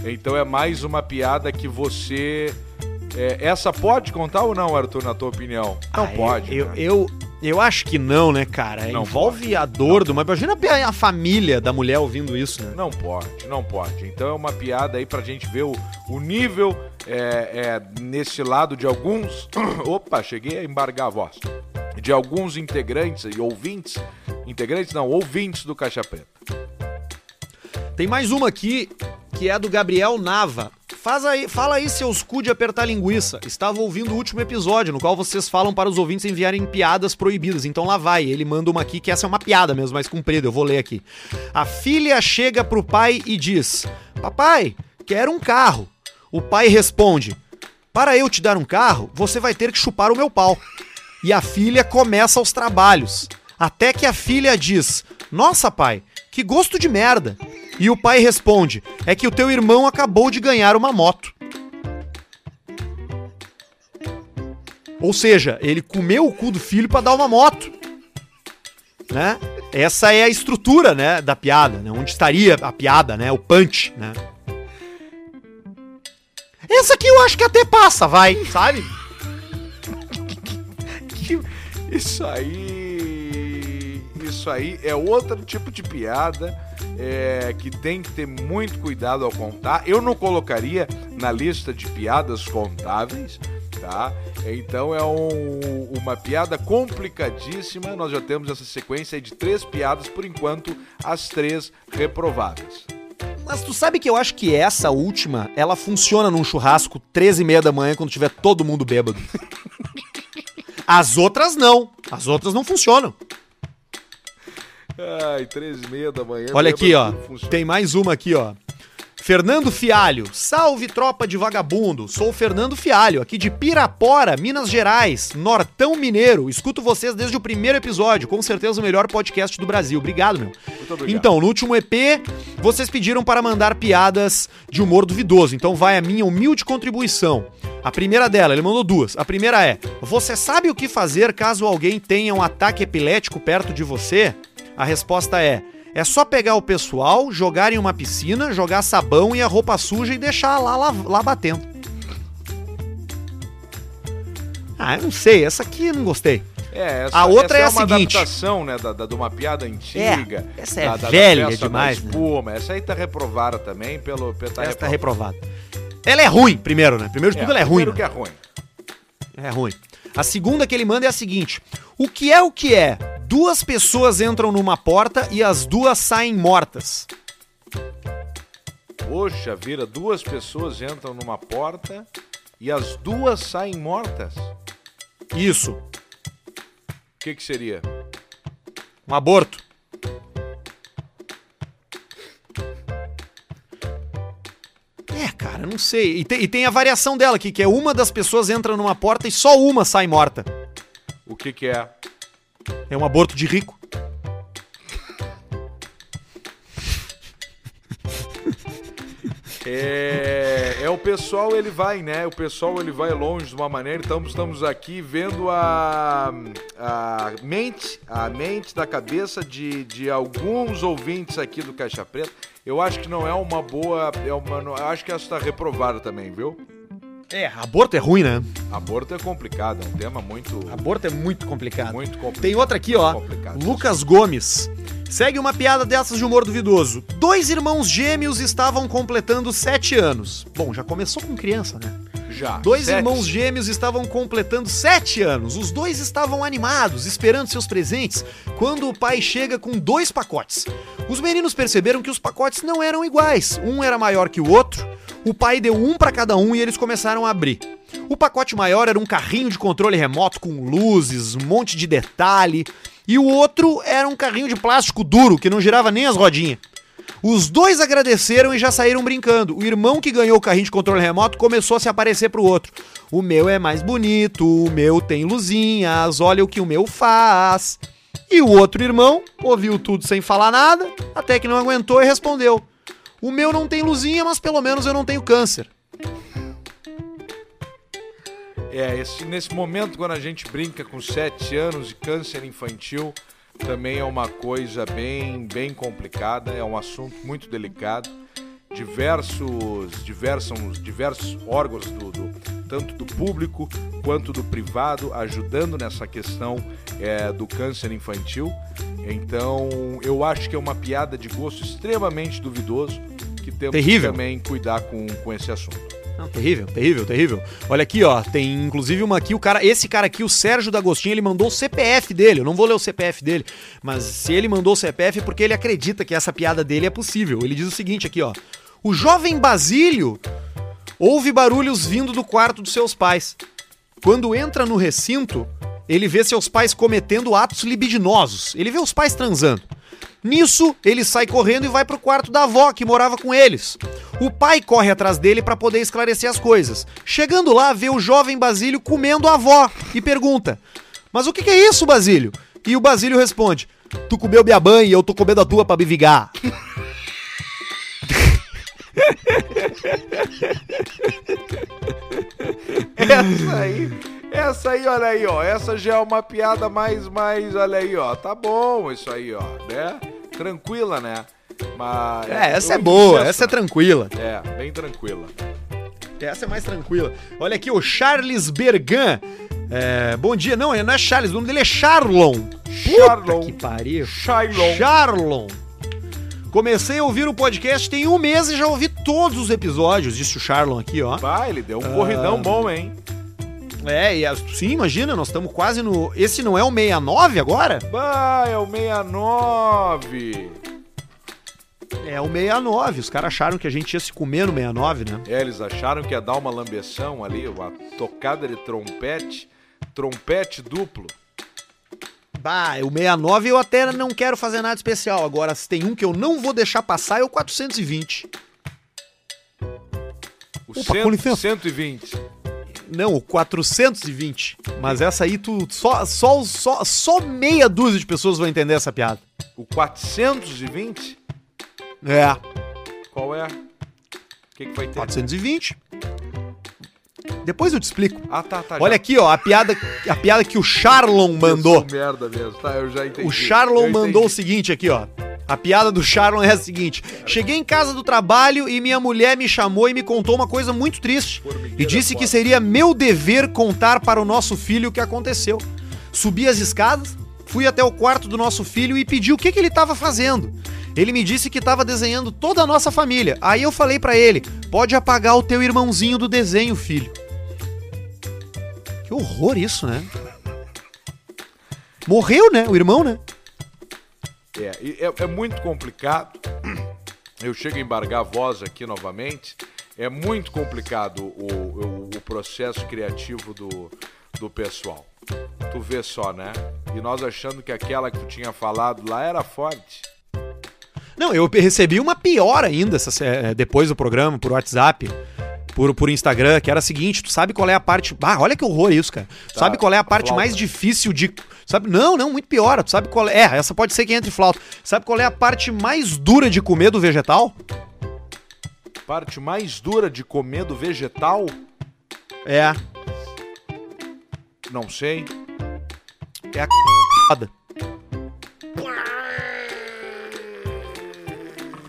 Então é mais uma piada que você É, essa pode contar ou não, Arthur, na tua opinião? Não Ah, pode. Eu, né? eu, eu acho que não, né, cara? Não Envolve a dor do. Mas imagina a a família da mulher ouvindo isso, né? Não pode, não pode. Então é uma piada aí pra gente ver o, o nível é, é, nesse lado de alguns. Opa, cheguei a embargar a voz. De alguns integrantes e ouvintes. Integrantes não, ouvintes do Caixa Preta. Tem mais uma aqui que é do Gabriel Nava. Faz aí, fala aí, seus cu de apertar linguiça. Estava ouvindo o último episódio, no qual vocês falam para os ouvintes enviarem piadas proibidas. Então lá vai. Ele manda uma aqui que essa é uma piada mesmo, mais comprida. Eu vou ler aqui. A filha chega pro pai e diz: Papai, quero um carro. O pai responde: Para eu te dar um carro, você vai ter que chupar o meu pau. E a filha começa os trabalhos. Até que a filha diz: Nossa, pai, que gosto de merda. E o pai responde: É que o teu irmão acabou de ganhar uma moto. Ou seja, ele comeu o cu do filho pra dar uma moto. Né? Essa é a estrutura, né, da piada, né? Onde estaria a piada, né? O punch, né? Essa aqui eu acho que até passa, vai, sabe? Isso aí. Isso aí é outro tipo de piada é, que tem que ter muito cuidado ao contar. Eu não colocaria na lista de piadas contáveis, tá? Então é um- uma piada complicadíssima. Nós já temos essa sequência de três piadas, por enquanto, as três reprovadas. Mas tu sabe que eu acho que essa última, ela funciona num churrasco 13 e meia da manhã quando tiver todo mundo bêbado. As outras não. As outras não funcionam. Ai, três e meia da manhã. Olha aqui, ó. Tem mais uma aqui, ó. Fernando Fialho. Salve, tropa de vagabundo. Sou o Fernando Fialho, aqui de Pirapora, Minas Gerais, Nortão Mineiro. Escuto vocês desde o primeiro episódio. Com certeza o melhor podcast do Brasil. Obrigado, meu. Muito obrigado. Então, no último EP, vocês pediram para mandar piadas de humor duvidoso. Então vai a minha humilde contribuição. A primeira dela, ele mandou duas. A primeira é: Você sabe o que fazer caso alguém tenha um ataque epilético perto de você? A resposta é: É só pegar o pessoal, jogar em uma piscina, jogar sabão e a roupa suja e deixar lá, lá, lá batendo. Ah, eu não sei. Essa aqui eu não gostei. É, essa, A outra essa é a uma seguinte. adaptação, né, da, da- de uma piada antiga. É, essa é da, da- da velha festa demais, da né? espuma. Essa aí tá reprovada também pelo... Tá Essa tá reprovada. Ela é ruim, primeiro, né? Primeiro de tudo, ela é ruim. primeiro né? que é ruim. É ruim. A segunda que ele manda é a seguinte: O que é o que é? Duas pessoas entram numa porta e as duas saem mortas. Poxa, vira, duas pessoas entram numa porta e as duas saem mortas. O Isso. que que seria? Um aborto. É, cara, não sei. E tem, e tem a variação dela aqui, que é uma das pessoas entra numa porta e só uma sai morta. O que que é? É um aborto de rico. É, é o pessoal, ele vai, né? O pessoal, ele vai longe de uma maneira. Então, estamos aqui vendo a, a mente, a mente da cabeça de, de alguns ouvintes aqui do Caixa Preta. Eu acho que não é uma boa. É uma, eu acho que essa está reprovada também, viu? É, aborto é ruim, né? Aborto é complicado, é um tema muito, Aborto é muito complicado. muito complicado. Tem outra aqui, ó. Complicado. Lucas Gomes. Segue uma piada dessas de humor duvidoso. Dois irmãos gêmeos estavam completando sete anos. Bom, já começou com criança, né? Já. Dois Sete. irmãos gêmeos estavam completando sete anos. Os dois estavam animados, esperando seus presentes, quando o pai chega com dois pacotes. Os meninos perceberam que os pacotes não eram iguais. Um era maior que o outro. O pai deu um para cada um e eles começaram a abrir. O pacote maior era um carrinho de controle remoto com luzes, um monte de detalhe. E o outro era um carrinho de plástico duro que não girava nem as rodinhas. Os dois agradeceram e já saíram brincando. O irmão que ganhou o carrinho de controle remoto começou a se aparecer pro outro. O meu é mais bonito, o meu tem luzinhas, olha o que o meu faz. E o outro irmão ouviu tudo sem falar nada, até que não aguentou e respondeu: O meu não tem luzinha, mas pelo menos eu não tenho câncer. É, esse, nesse momento, quando a gente brinca com 7 anos de câncer infantil, também é uma coisa bem, bem complicada, é um assunto muito delicado. Diversos, diversos, diversos órgãos do, do, tanto do público quanto do privado, ajudando nessa questão é, do câncer infantil. Então, eu acho que é uma piada de gosto extremamente duvidoso que temos Terrível. que também cuidar com, com esse assunto. Não, terrível, terrível, terrível. Olha aqui, ó, tem inclusive uma aqui, o cara, esse cara aqui, o Sérgio D'Agostinho, ele mandou o CPF dele. Eu não vou ler o CPF dele, mas se ele mandou o CPF é porque ele acredita que essa piada dele é possível. Ele diz o seguinte aqui, ó: O jovem Basílio ouve barulhos vindo do quarto dos seus pais. Quando entra no recinto, ele vê seus pais cometendo atos libidinosos. Ele vê os pais transando. Nisso, ele sai correndo e vai pro quarto da avó, que morava com eles. O pai corre atrás dele para poder esclarecer as coisas. Chegando lá, vê o jovem Basílio comendo a avó e pergunta: Mas o que, é isso, Basílio? E o Basílio responde: Tu comeu minha mãe e eu tô comendo a tua pra me vingar. Essa aí, essa aí, olha aí, ó. Essa já é uma piada mais, mais, olha aí, ó. Tá bom isso aí, ó, né? Tranquila, né? Mas. É, essa é boa, essa é tranquila. É, bem tranquila. Essa é mais tranquila. Olha aqui, o Charles Bergan. É, bom dia. Não, não é Charles, o nome dele é Charlon. Charlon. Puta que pariu. Shylon. Charlon. Comecei a ouvir o podcast tem um mês e já ouvi todos os episódios, disse o Charlon aqui, ó. Vai, ele deu um Ah. corridão bom, hein? É, e a- sim, imagina, nós estamos quase no. Esse não é o 69 agora? Vai, é o 69. É o 69. Os caras acharam que a gente ia se comer no 69, né? É, eles acharam que ia dar uma lambeção ali, uma tocada de trompete, trompete duplo. Bah, o 69 eu até não quero fazer nada especial. Agora, se tem um que eu não vou deixar passar, é o 420. O Opa, cento- com licença. 120. Não, o 420. Mas essa aí, tu só, só, só, só meia dúzia de pessoas vão entender essa piada. O 420? É, Qual é? O que, que vai ter? 420. Depois eu te explico. Ah, tá, tá. Olha já. aqui, ó, a piada, a piada que o Charlon mandou. Sou merda mesmo, tá? Eu já entendi. O Charlon mandou o seguinte aqui, ó. A piada do Charlon é a seguinte: Cheguei em casa do trabalho e minha mulher me chamou e me contou uma coisa muito triste. E disse que seria meu dever contar para o nosso filho o que aconteceu. Subi as escadas, fui até o quarto do nosso filho e pedi o que, que ele estava fazendo. Ele me disse que estava desenhando toda a nossa família. Aí eu falei para ele: pode apagar o teu irmãozinho do desenho, filho. Que horror isso, né? Morreu, né? O irmão, né? É, é, é muito complicado. Eu chego a embargar a voz aqui novamente. É muito complicado o, o, o processo criativo do, do pessoal. Tu vê só, né? E nós achando que aquela que tu tinha falado lá era forte. Não, eu recebi uma pior ainda essa, eh, depois do programa, por WhatsApp, por, por Instagram, que era a seguinte: tu sabe qual é a parte. Ah, olha que horror isso, cara. Tu Tá, sabe qual é a parte flauta. mais difícil de. Sabe? Não, não, muito pior. Tu sabe qual é. É, essa pode ser que entre flauta. Sabe qual é a parte mais dura de comer do vegetal? Parte mais dura de comer do vegetal? É. Não sei. É a foda.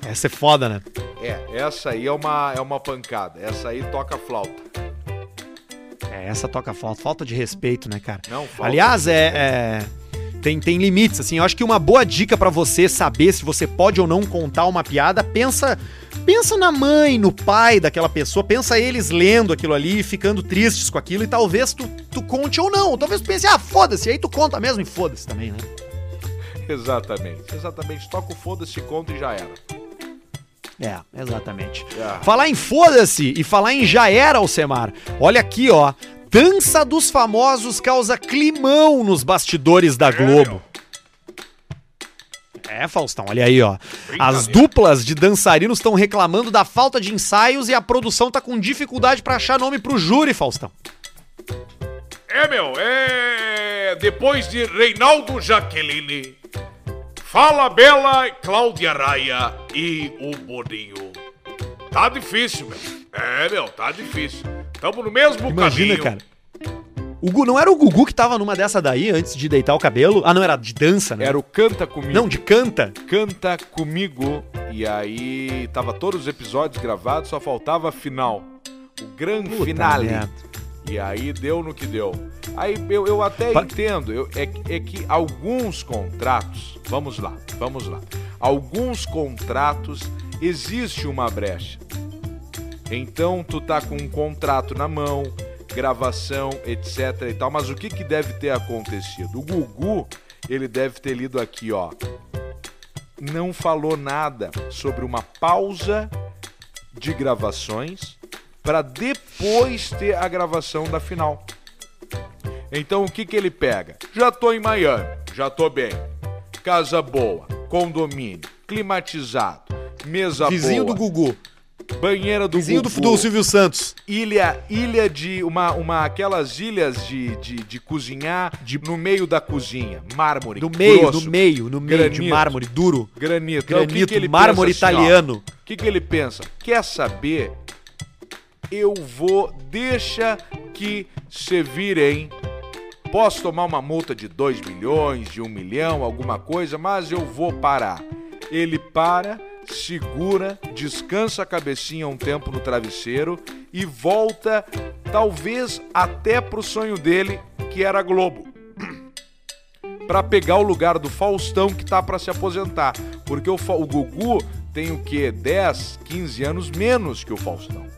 Essa é foda, né? É, essa aí é uma, é uma pancada. Essa aí toca flauta. É, essa toca falta. Falta de respeito, né, cara? Não, falta Aliás, é. é, Tem, tem limites, assim. Eu acho que uma boa dica pra você saber se você pode ou não contar uma piada, pensa. Pensa na mãe, no pai daquela pessoa, pensa eles lendo aquilo ali e ficando tristes com aquilo, e talvez tu, tu conte ou não. Ou talvez tu pense, ah, foda-se, aí tu conta mesmo e foda-se também, né? Exatamente. Exatamente. Toca o foda-se, conta e já era. É, exatamente. É. Falar em foda-se e falar em já era, Alcemar. Olha aqui, ó. Dança dos famosos causa climão nos bastidores da Globo. É, Faustão, olha aí, ó. As duplas de dançarinos estão reclamando da falta de ensaios e a produção tá com dificuldade pra achar nome pro júri, Faustão. É, meu, é. Depois de Reinaldo Jaqueline, Fala Bela, Cláudia Raia e o Bodinho. Tá difícil, meu. É, meu, tá difícil. Tamo no mesmo Imagina, caminho. cara. O Gu, não era o Gugu que tava numa dessa daí antes de deitar o cabelo? Ah, não, era de dança, né? Era o Canta Comigo. Não, de canta. Canta Comigo. E aí tava todos os episódios gravados, só faltava a final. O grande Puta finale. merda. E aí deu no que deu. Aí eu, eu até entendo, eu- é, que- é que alguns contratos, vamos lá, vamos lá. Alguns contratos existe uma brecha. Então tu tá com um contrato na mão, gravação, etc e tal, mas o que que deve ter acontecido? O Gugu, ele deve ter lido aqui, ó. Não falou nada sobre uma pausa de gravações para depois ter a gravação da final. Então o que que ele pega? Já tô em Miami, já tô bem. Casa boa, condomínio, climatizado, mesa Vizinho boa, do Gugu. banheira do Vizinho do, Gugu, do Silvio Santos. ilha, ilha de uma, uma aquelas ilhas de, de, de cozinhar no meio da cozinha, mármore, No meio, grosso, no meio, no meio de Granito. mármore duro. granito. Então, que Granito, que ele mármore pensa assim, italiano. O que, que ele pensa? Quer saber? Eu vou, deixa que se virem. Posso tomar uma multa de 2 milhões, de 1 um milhão, alguma coisa, mas eu vou parar. Ele para, segura, descansa a cabecinha um tempo no travesseiro e volta, talvez até pro sonho dele, que era Globo para pegar o lugar do Faustão que tá para se aposentar. Porque o, o Gugu tem o quê? 10, 15 anos menos que o Faustão.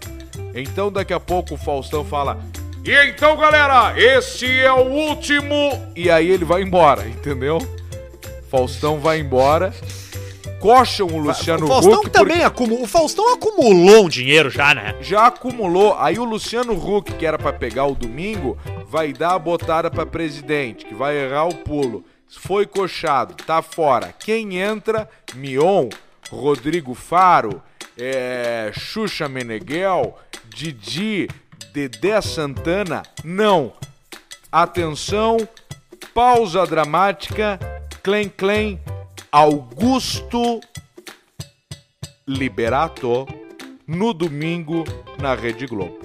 Então daqui a pouco o Faustão fala. E então, galera, esse é o último. E aí ele vai embora, entendeu? Faustão vai embora. Coxam o Luciano o Faustão Huck. também acumulou. O Faustão acumulou um dinheiro já, né? já acumulou. Aí o Luciano Huck, que era pra pegar o domingo, vai dar a botada pra presidente, que vai errar o pulo. Foi coxado, tá fora. Quem entra? Mion, Rodrigo Faro, é, Xuxa Meneghel, Didi, Dedé Santana. Não. Atenção, pausa dramática, clem clem, Augusto Liberato no domingo na Rede Globo.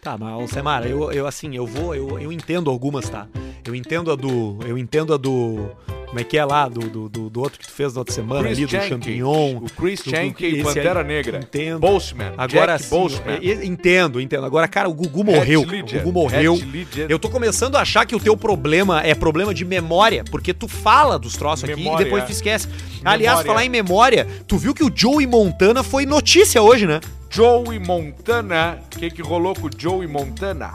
Tá, mas Alcemar, eu, eu assim, eu vou, eu, eu entendo algumas, tá? Eu entendo a do. Eu entendo a do. Como é que é lá? Do, do, do, do outro que tu fez na outra semana Chris ali, do Jenkins, champignon. o Chris do- Jenkins e aí, Pantera Negra. Entendo. Boseman, Agora Jack eu- eu entendo, entendo. Agora, cara, o Gugu morreu. O Gugu morreu. Eu tô começando a achar que o teu problema é problema de memória, porque tu fala dos troços aqui Memória, e depois é. tu esquece. Aliás, Memória. falar em memória, tu viu que o Joey Montana foi notícia hoje, né? Joey Montana. O que, que rolou com o Joey Montana?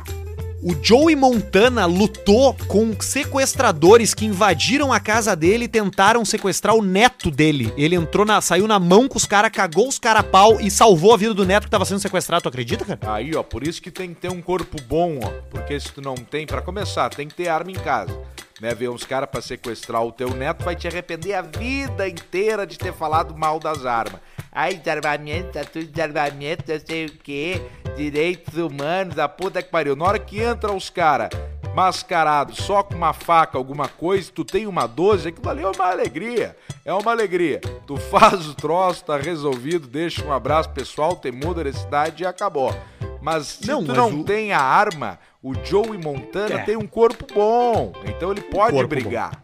O Joey Montana lutou com sequestradores que invadiram a casa dele e tentaram sequestrar o neto dele. Ele entrou na, saiu na mão com os caras, cagou os cara a pau e salvou a vida do neto que tava sendo sequestrado. Tu acredita, cara? Aí, ó, por isso que tem que ter um corpo bom, ó. Porque se tu não tem, pra começar, tem que ter arma em casa. Né, ver uns caras pra sequestrar o teu neto vai te arrepender a vida inteira de ter falado mal das armas. Ai, desarmamento, tá tudo desarmamento, não sei o que, direitos humanos, a puta que pariu. Na hora que entra os caras mascarados só com uma faca, alguma coisa, tu tem uma 12, aquilo ali é uma alegria. É uma alegria. Tu faz o troço, tá resolvido, deixa um abraço pessoal, tem muda da cidade e acabou. Mas se Não, tu não o- tem a arma, o Joey Montana É. tem um corpo bom. Então ele pode Corpo brigar.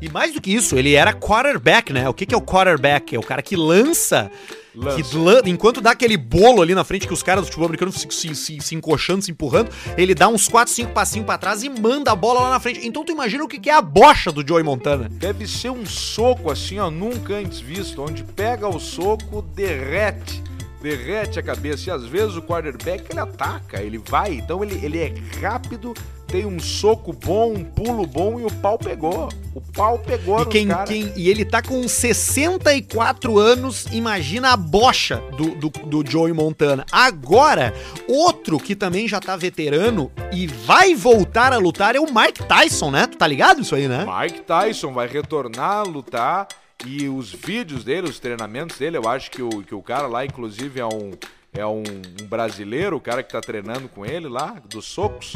E mais do que isso, ele era quarterback, né? O que, que é o quarterback? É o cara que lança. Lança. Que lan- enquanto dá aquele bolo ali na frente que os caras do futebol americano ficam se, se, se encoxando, se empurrando, ele dá uns 4, 5 passinhos pra trás e manda a bola lá na frente. Então tu imagina o que, que é a bocha do Joey Montana. Deve ser um soco assim, ó, nunca antes visto, onde pega o soco, derrete. Derrete a cabeça. E às vezes o quarterback ele ataca, ele vai. Então ele, ele é rápido, tem um soco bom, um pulo bom e o pau pegou. O pau pegou E, quem, quem- e ele tá com 64 anos, imagina a bocha do, do, do Joey Montana. Agora, outro que também já tá veterano e vai voltar a lutar é o Mike Tyson, né? Tu tá ligado isso aí, né? Mike Tyson vai retornar a lutar e os vídeos dele, os treinamentos dele, eu acho que o, que o cara lá, inclusive, é um, é um, um brasileiro, o cara que tá treinando com ele lá, dos socos.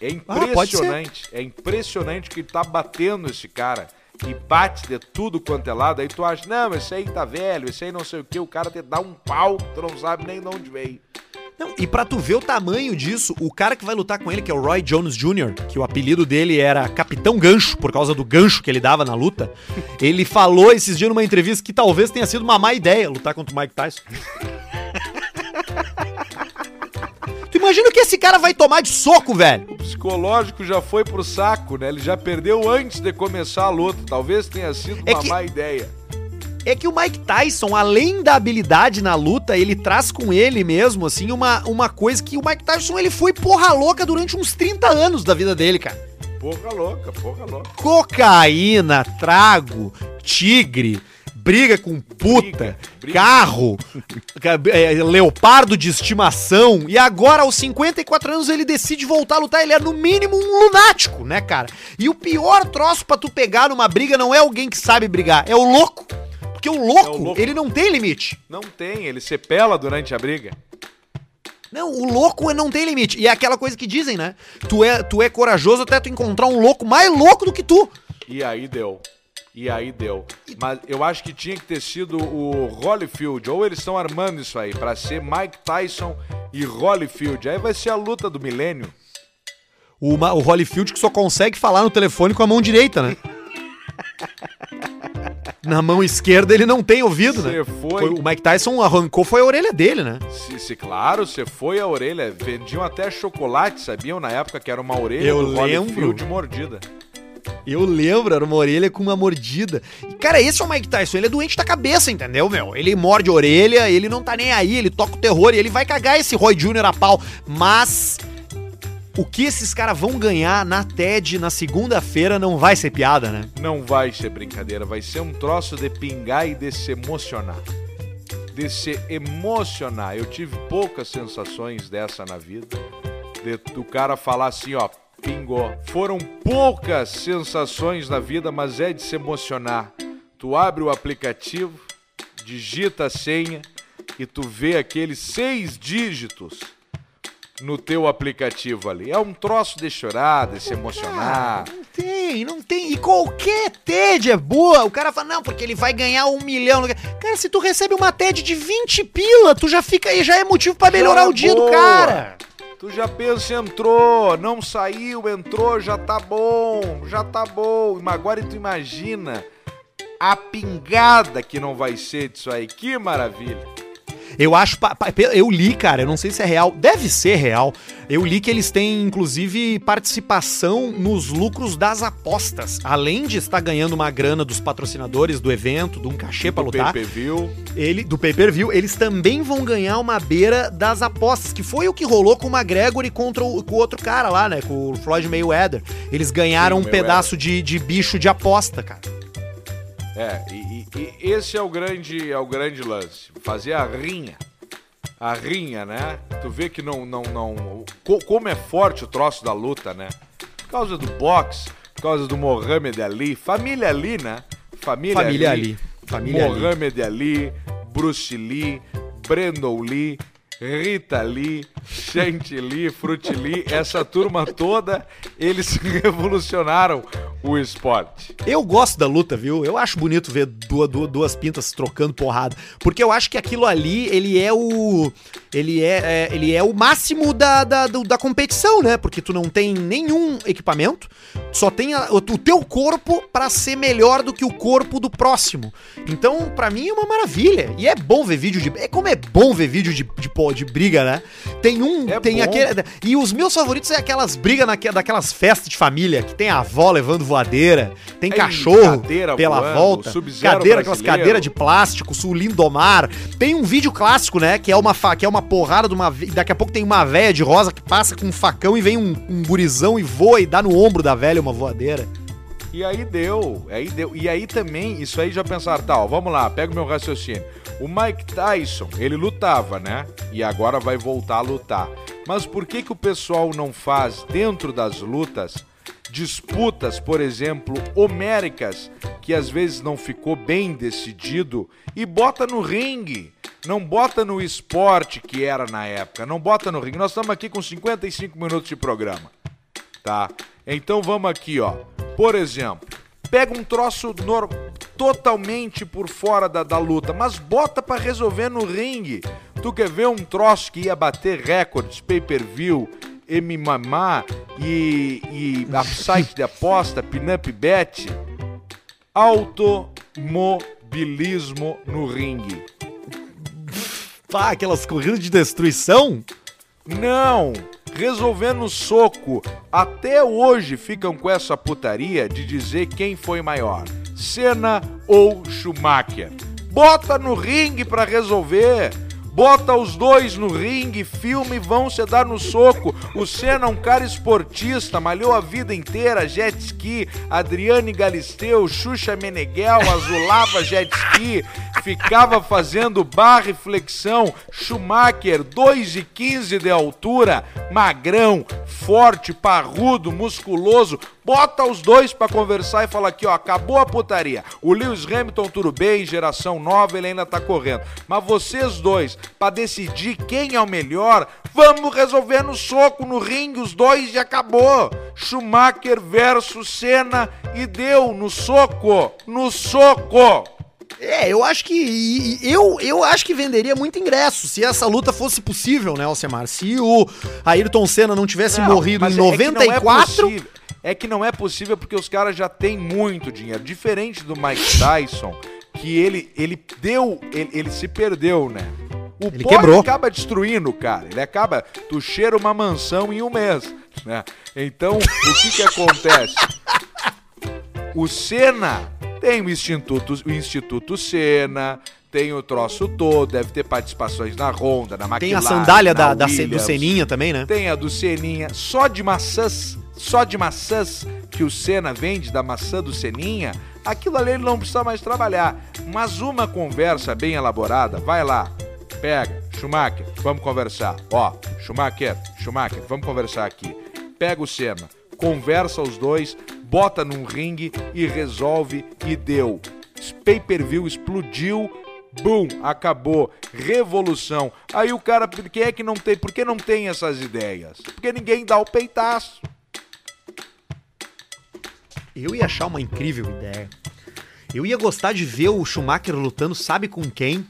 É Ah, impressionante. é impressionante que tá batendo esse cara. E bate de tudo quanto é lado. Aí tu acha, não, esse aí tá velho, esse aí não sei o que. O cara te dá um pau, tu não sabe nem de onde veio. Não, e pra tu ver o tamanho disso, o cara que vai lutar com ele, que é o Roy Jones Jr., que o apelido dele era Capitão Gancho, por causa do gancho que ele dava na luta, ele falou esses dias numa entrevista que talvez tenha sido uma má ideia lutar contra o Mike Tyson. Tu imagina o que esse cara vai tomar de soco, velho? O psicológico já foi pro saco, né? Ele já perdeu antes de começar a luta. Talvez tenha sido É uma que- má ideia. É que o Mike Tyson, além da habilidade na luta, ele traz com ele mesmo, assim, uma, uma coisa que o Mike Tyson, ele foi porra louca durante uns 30 anos da vida dele, cara. Porra louca, porra louca. Cocaína, trago, tigre, briga com puta, Briga, carro, ca- é, leopardo de estimação, e agora aos 54 anos ele decide voltar a lutar, ele é no mínimo um lunático, né, cara? E o pior troço pra tu pegar numa briga não é alguém que sabe brigar, é o louco. Porque o louco, É o louco. ele não tem limite. Não tem, ele se pela durante a briga. Não, o louco não tem limite. E é aquela coisa que dizem, né? Tu é, tu é corajoso até tu encontrar um louco mais louco do que tu. E aí deu. E aí deu. Mas eu acho que tinha que ter sido o Holyfield. Ou eles estão armando isso aí, pra ser Mike Tyson e Holyfield. Aí vai ser a luta do milênio. O, Ma- o Holyfield que só consegue falar no telefone com a mão direita, né? Na mão esquerda ele não tem ouvido, né? Você foi. O Mike Tyson arrancou foi a orelha dele, né? Se, se claro, você foi a orelha. Vendiam até chocolate, sabiam? Na época que era uma orelha Eu do lembro. Holyfield mordida. Eu lembro, era uma orelha com uma mordida. E, cara, esse é o Mike Tyson, ele é doente da cabeça, entendeu, meu? Ele morde a orelha, ele não tá nem aí, ele toca o terror e ele vai cagar esse Roy Jr. a pau. Mas o que esses caras vão ganhar na TED na segunda-feira não vai ser piada, né? Não vai ser brincadeira, vai ser um troço de pingar e de se emocionar. De se emocionar. Eu tive poucas sensações dessa na vida. De, do cara falar assim, ó, pingou. Foram poucas sensações na vida, mas é de se emocionar. Tu abre o aplicativo, digita a senha e tu vê aqueles seis dígitos no teu aplicativo ali. É um troço de chorar, de se emocionar. Não tem, não tem. E qualquer TED é boa. O cara fala, não, porque ele vai ganhar um milhão. Cara, se tu recebe uma TED de 20 pila, tu já fica aí, já é motivo pra melhorar Já o dia do cara. Tu já pensa, entrou, não saiu, entrou, já tá bom, já tá bom. Mas agora tu imagina a pingada que não vai ser disso aí. Que maravilha. Eu acho. Eu li, cara, eu não sei se é real. Deve ser real. Eu li que eles têm, inclusive, participação nos lucros das apostas. Além de estar ganhando uma grana dos patrocinadores do evento, de um cachê pra Do lutar. pay-per-view. ele, do pay-per-view, eles também vão ganhar uma beira das apostas, que foi o que rolou com o McGregor e contra o, com o outro cara lá, né? Com o Floyd Mayweather. Eles ganharam Sim, um pedaço de, de bicho de aposta, cara. É, e, e- e esse é o grande, é o grande lance. Fazer a rinha. A rinha, né? Tu vê que não, não, não. co- como é forte o troço da luta, né? Por causa do boxe, por causa do Mohamed Ali, família Ali, né? Família, Família Ali. Família Ali. Mohamed Ali, Bruce Lee, Brandon Lee, Rita Lee, Chantilly, Fruit Lee, essa turma toda, eles revolucionaram o esporte. Eu gosto da luta, viu? Eu acho bonito ver duas, duas, duas pintas trocando porrada. Porque eu acho que aquilo ali, ele é o. Ele é, é- ele é o máximo da, da, da competição, né? Porque tu não tem nenhum equipamento, só tem a- o, teu corpo pra ser melhor do que o corpo do próximo. Então, pra mim é uma maravilha. E é bom ver vídeo de. É como é bom ver vídeo de, de, de briga, né? Tem um. É tem bom. aquele. E os meus favoritos é aquelas brigas naque- daquelas festas de família, que tem a avó levando voadeira, tem cachorro pela voando, volta, cadeira, aquelas cadeiras de plástico, sul lindomar. Tem um vídeo clássico, né, que é uma, fa- que é uma porrada de uma... Daqui a pouco tem uma véia de rosa que passa com um facão e vem um, um gurizão e voa e dá no ombro da velha uma voadeira. E aí deu, aí deu. E aí também, isso aí já pensaram, ó, vamos lá, pega o meu raciocínio. O Mike Tyson, ele lutava, né? E agora vai voltar a lutar. Mas por que que o pessoal não faz dentro das lutas disputas, por exemplo, homéricas, que às vezes não ficou bem decidido e bota no ringue? Não bota no esporte que era na época, não bota no ringue. Nós estamos aqui com 55 minutos de programa tá? Então vamos aqui, ó. Por exemplo, pega um troço totalmente por fora da, da luta, mas bota pra resolver no ringue. Tu quer ver um troço que ia bater recordes, pay-per-view, MMA e, e a site de aposta, Pinup Bet? Automobilismo no ringue. Pá, aquelas corridas de destruição? Não! Resolvendo soco. Até hoje ficam com essa putaria de dizer quem foi maior: Senna ou Schumacher. Bota no ringue pra resolver. Bota os dois no ringue, filme e vão se dar no soco. O Senna é um cara esportista, malhou a vida inteira, jet ski, Adriane Galisteu, Xuxa Meneghel, azulava jet ski, ficava fazendo barra e flexão. Schumacher, 2,15 de altura, magrão, forte, parrudo, musculoso. Bota os dois pra conversar e fala aqui, ó, acabou a putaria. O Lewis Hamilton, tudo bem, geração nova, ele ainda tá correndo. Mas vocês dois, pra decidir quem é o melhor, vamos resolver no soco, no ringue, os dois e acabou. Schumacher versus Senna e deu no soco, no soco. É, eu acho que. Eu, eu acho que venderia muito ingresso se essa luta fosse possível, né, Alcemar? Se o Ayrton Senna não tivesse Não, morrido em é- é que não é 94. possível. Que não é possível porque os caras já têm muito dinheiro. Diferente do Mike Tyson, que ele, ele deu. Ele, ele se perdeu, né? O Ele quebrou. acaba destruindo cara. Ele acaba. Tu cheira uma mansão em um mês. Né? Então, o que que acontece? O Senna tem o Instituto, o Instituto Senna, tem o troço todo, deve ter participações na Honda, na McLaren, Tem a sandália da, da, do. Seninha também, né? Tem a do Seninha, só de maçãs, só de maçãs que o Senna vende da maçã do Seninha, aquilo ali ele não precisa mais trabalhar. Mas uma conversa bem elaborada, vai lá, pega, Schumacher, vamos conversar. Ó, Schumacher, Schumacher, vamos conversar aqui. Pega o Senna, conversa os dois, bota num ringue e resolve e deu. Pay-per-view explodiu, Bum, acabou. Revolução. Aí o cara, por que é que não tem? Por que não tem essas ideias? Porque ninguém dá o peitaço. Eu ia achar uma incrível ideia. Eu ia gostar de ver o Schumacher lutando, sabe com quem?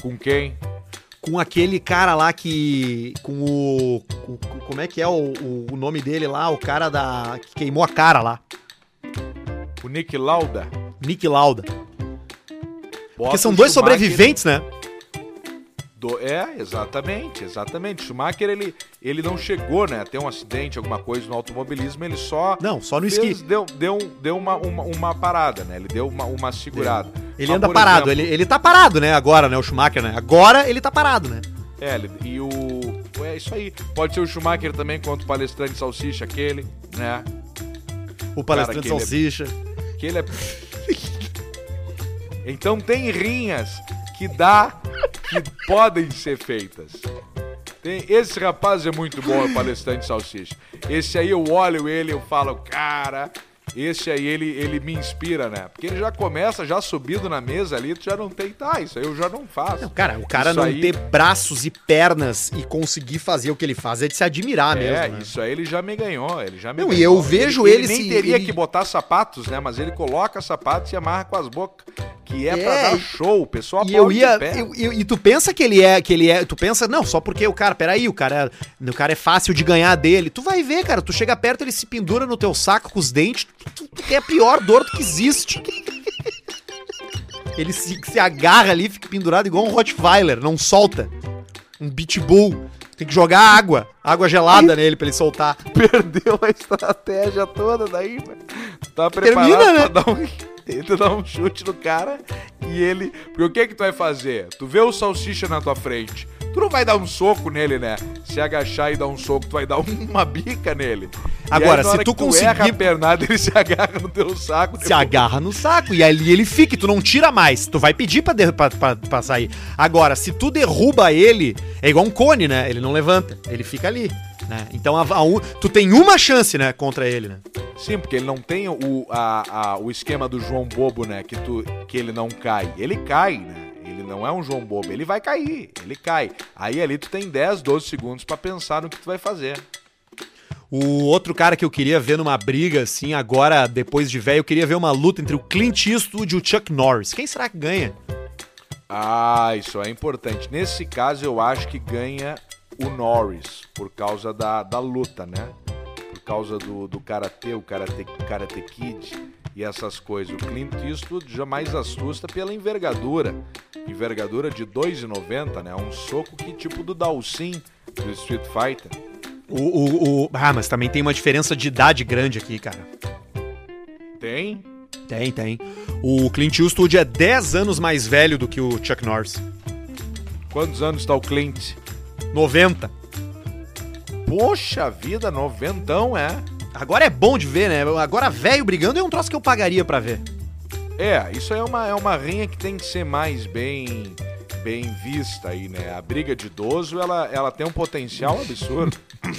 Com quem? Com aquele cara lá que. Com o. como é que é o, o- nome dele lá? O cara da. que queimou a cara lá. O Nick Lauda. Nick Lauda. Bota Porque são dois Schumacher sobreviventes, né? Do- É, exatamente, exatamente. Schumacher, ele, ele não chegou, né, a ter um acidente, alguma coisa no automobilismo, ele só... Não, só no fez- esqui. Deu, deu, deu uma, uma, uma parada, né? Ele deu uma, uma segurada. Ele Mas, anda por parado. exemplo, Ele, ele tá parado, né? Agora, né? O Schumacher, né? Agora ele tá parado, né? É, ele- e o. É isso aí. Pode ser o Schumacher também, quanto o palestrante salsicha, aquele, né? O palestrante que ele é- salsicha. Que ele é. Então tem rinhas que dá, que podem ser feitas. Tem, esse rapaz é muito bom, o palestrante salsicha. Esse aí eu olho ele, eu falo, cara, esse aí ele, ele me inspira, né? Porque ele já começa já subido na mesa ali, tu já não tem, tá, isso aí eu já não faço. Não, cara, o cara Isso não aí- ter braços e pernas e conseguir fazer o que ele faz é de se admirar É, mesmo, né? isso aí ele já me ganhou, ele já me Não, e ganhou. eu vejo ele, ele nem se- teria ele- que botar sapatos, né? Mas ele coloca sapatos e amarra com as bocas, que é, pra É, dar e- show, o pessoal E eu ia. eu- eu- e tu pensa que ele é. que ele é. Tu pensa, não, só porque o cara, peraí, o cara, é- o cara é fácil de ganhar dele. Tu vai ver, cara. Tu chega perto, ele se pendura no teu saco com os dentes. Tu, tu tem a pior dor do que existe. Ele se, se agarra ali, fica pendurado igual um Rottweiler, não solta. Um pitbull. Tem que jogar água, água gelada nele pra ele soltar. Perdeu a estratégia toda daí, mano. Tu tá preparado Termina, né? pra dar um... Tu dá um chute no cara e ele... Porque o que que tu vai fazer? Tu vê o salsicha na tua frente. Tu não vai dar um soco nele, né? Se agachar e dar um soco, tu vai dar uma bica nele. Aí, Agora, na se tu que erra conseguir- a pernada, ele se agarra no teu saco. se agarra no saco e ali ele fica, e tu não tira mais. Tu vai pedir pra, der- pra, pra- pra sair. Agora, se tu derruba ele, é igual um cone, né? Ele não levanta, ele fica ali. Né? Então a- a um- tu tem uma chance, né, contra ele, né? Sim, porque ele não tem o, a, a- o esquema do João Bobo, né? Que, tu, que ele não cai. Ele cai, né? Ele não é um João Bobo. Ele vai cair, ele cai. Aí ali tu tem 10, 12 segundos pra pensar no que tu vai fazer. O outro cara que eu queria ver numa briga, assim, agora, depois de velho, eu queria ver uma luta entre o Clint Eastwood e o Chuck Norris. Quem será que ganha? Ah, isso é importante. Nesse caso, eu acho que ganha o Norris, por causa da, da luta, né? Por causa do, do karatê, o karate, karate Kid e essas coisas. O Clint Eastwood jamais assusta pela envergadura. Envergadura de 2,90, né? Um soco que tipo do Dalcin do Street Fighter. O, o, o- Ah, mas também tem uma diferença de idade grande aqui, cara. Tem? Tem, tem. O Clint Eastwood é 10 anos mais velho do que o Chuck Norris. Quantos anos está o Clint? 90. Poxa vida, noventão, é? Agora é bom de ver, né? Agora velho brigando é um troço que eu pagaria pra ver. É, isso aí é uma, é uma rinha que tem que ser mais bem bem vista aí, né? A briga de idoso, ela, ela tem um potencial absurdo.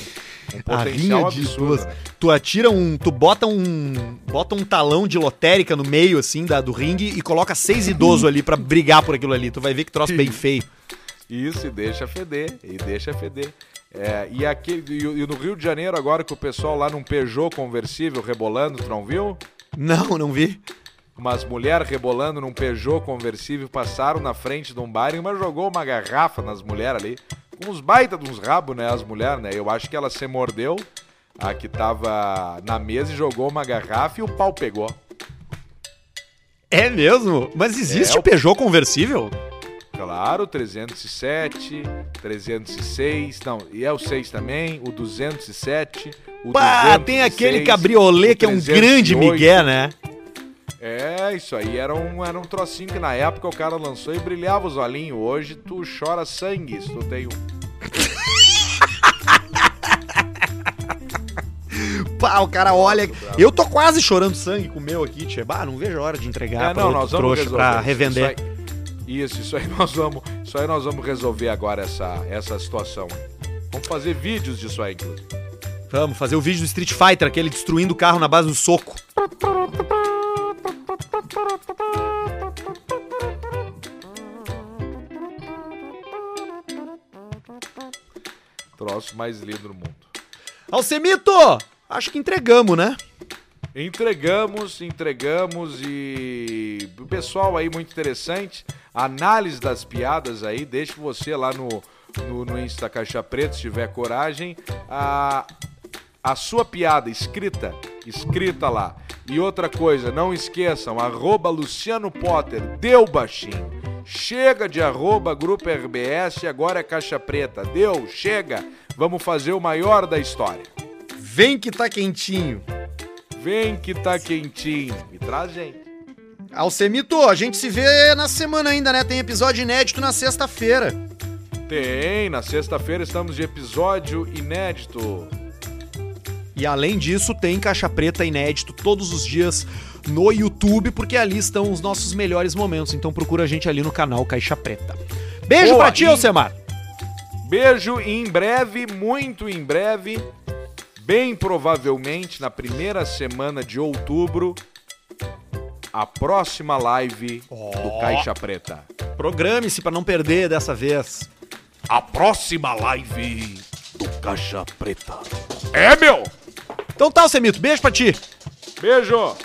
Um A rinha de absurdo, né? Tu atira um. Tu bota um. Bota um talão de lotérica no meio, assim, da, do ringue e coloca seis idosos ali pra brigar por aquilo ali. Tu vai ver que troço bem feio. Isso, e deixa feder, e deixa feder. É, e, aqui, e, e no Rio de Janeiro, agora que o pessoal lá num Peugeot conversível rebolando, tu não viu? Não, não vi. Umas mulheres rebolando num Peugeot conversível passaram na frente de um bar e uma jogou uma garrafa nas mulheres ali. Uns baita de uns rabos, né? As mulheres, né? Eu acho que ela se mordeu, a que tava na mesa e jogou uma garrafa e o pau pegou. É mesmo? Mas existe É, o Peugeot conversível? Claro, 307, 306, não, e é o 6 também, o 207, o Pá, tem aquele cabriolê que é um grande 308. migué, né? É, isso aí era um, era um trocinho que na época o cara lançou e brilhava os olhinhos. Hoje tu chora sangue se tu tem um. Pá, o cara olha. Eu tô quase chorando sangue com o meu aqui, tchê. Bah, não vejo a hora de entregar É, pra não, outro trouxa pra revender. Isso isso aí nós vamos, isso aí nós vamos resolver agora essa, essa situação. Vamos fazer vídeos disso aí, inclusive. Vamos fazer o vídeo do Street Fighter, aquele destruindo o carro na base do soco. Troço mais lindo do mundo. Alcemito! Acho que entregamos, né? Entregamos, entregamos e o pessoal aí muito interessante. Análise das piadas aí, deixe você lá no, no, no Insta Caixa Preta, se tiver coragem. A, a sua piada escrita, escrita lá. E outra coisa, não esqueçam, arroba Luciano Potter, deu baixinho. Chega de arroba Grupo RBS, agora é Caixa Preta. Deu, chega. Vamos fazer o maior da história. Vem que tá quentinho. Vem que tá quentinho. Me traz gente. Alcemito, a gente se vê na semana ainda, né? Tem episódio inédito na sexta-feira. Tem, na sexta-feira estamos de episódio inédito. E além disso, tem Caixa Preta inédito todos os dias no YouTube, porque ali estão os nossos melhores momentos. Então procura a gente ali no canal Caixa Preta. Beijo Boa, pra ti, e- Alcemar. Beijo e em breve, muito em breve, bem provavelmente na primeira semana de outubro, a próxima live do Caixa Preta. Programe-se pra não perder dessa vez. A próxima live do Caixa Preta. É, meu! Então tá, Alcemito, beijo pra ti. Beijo!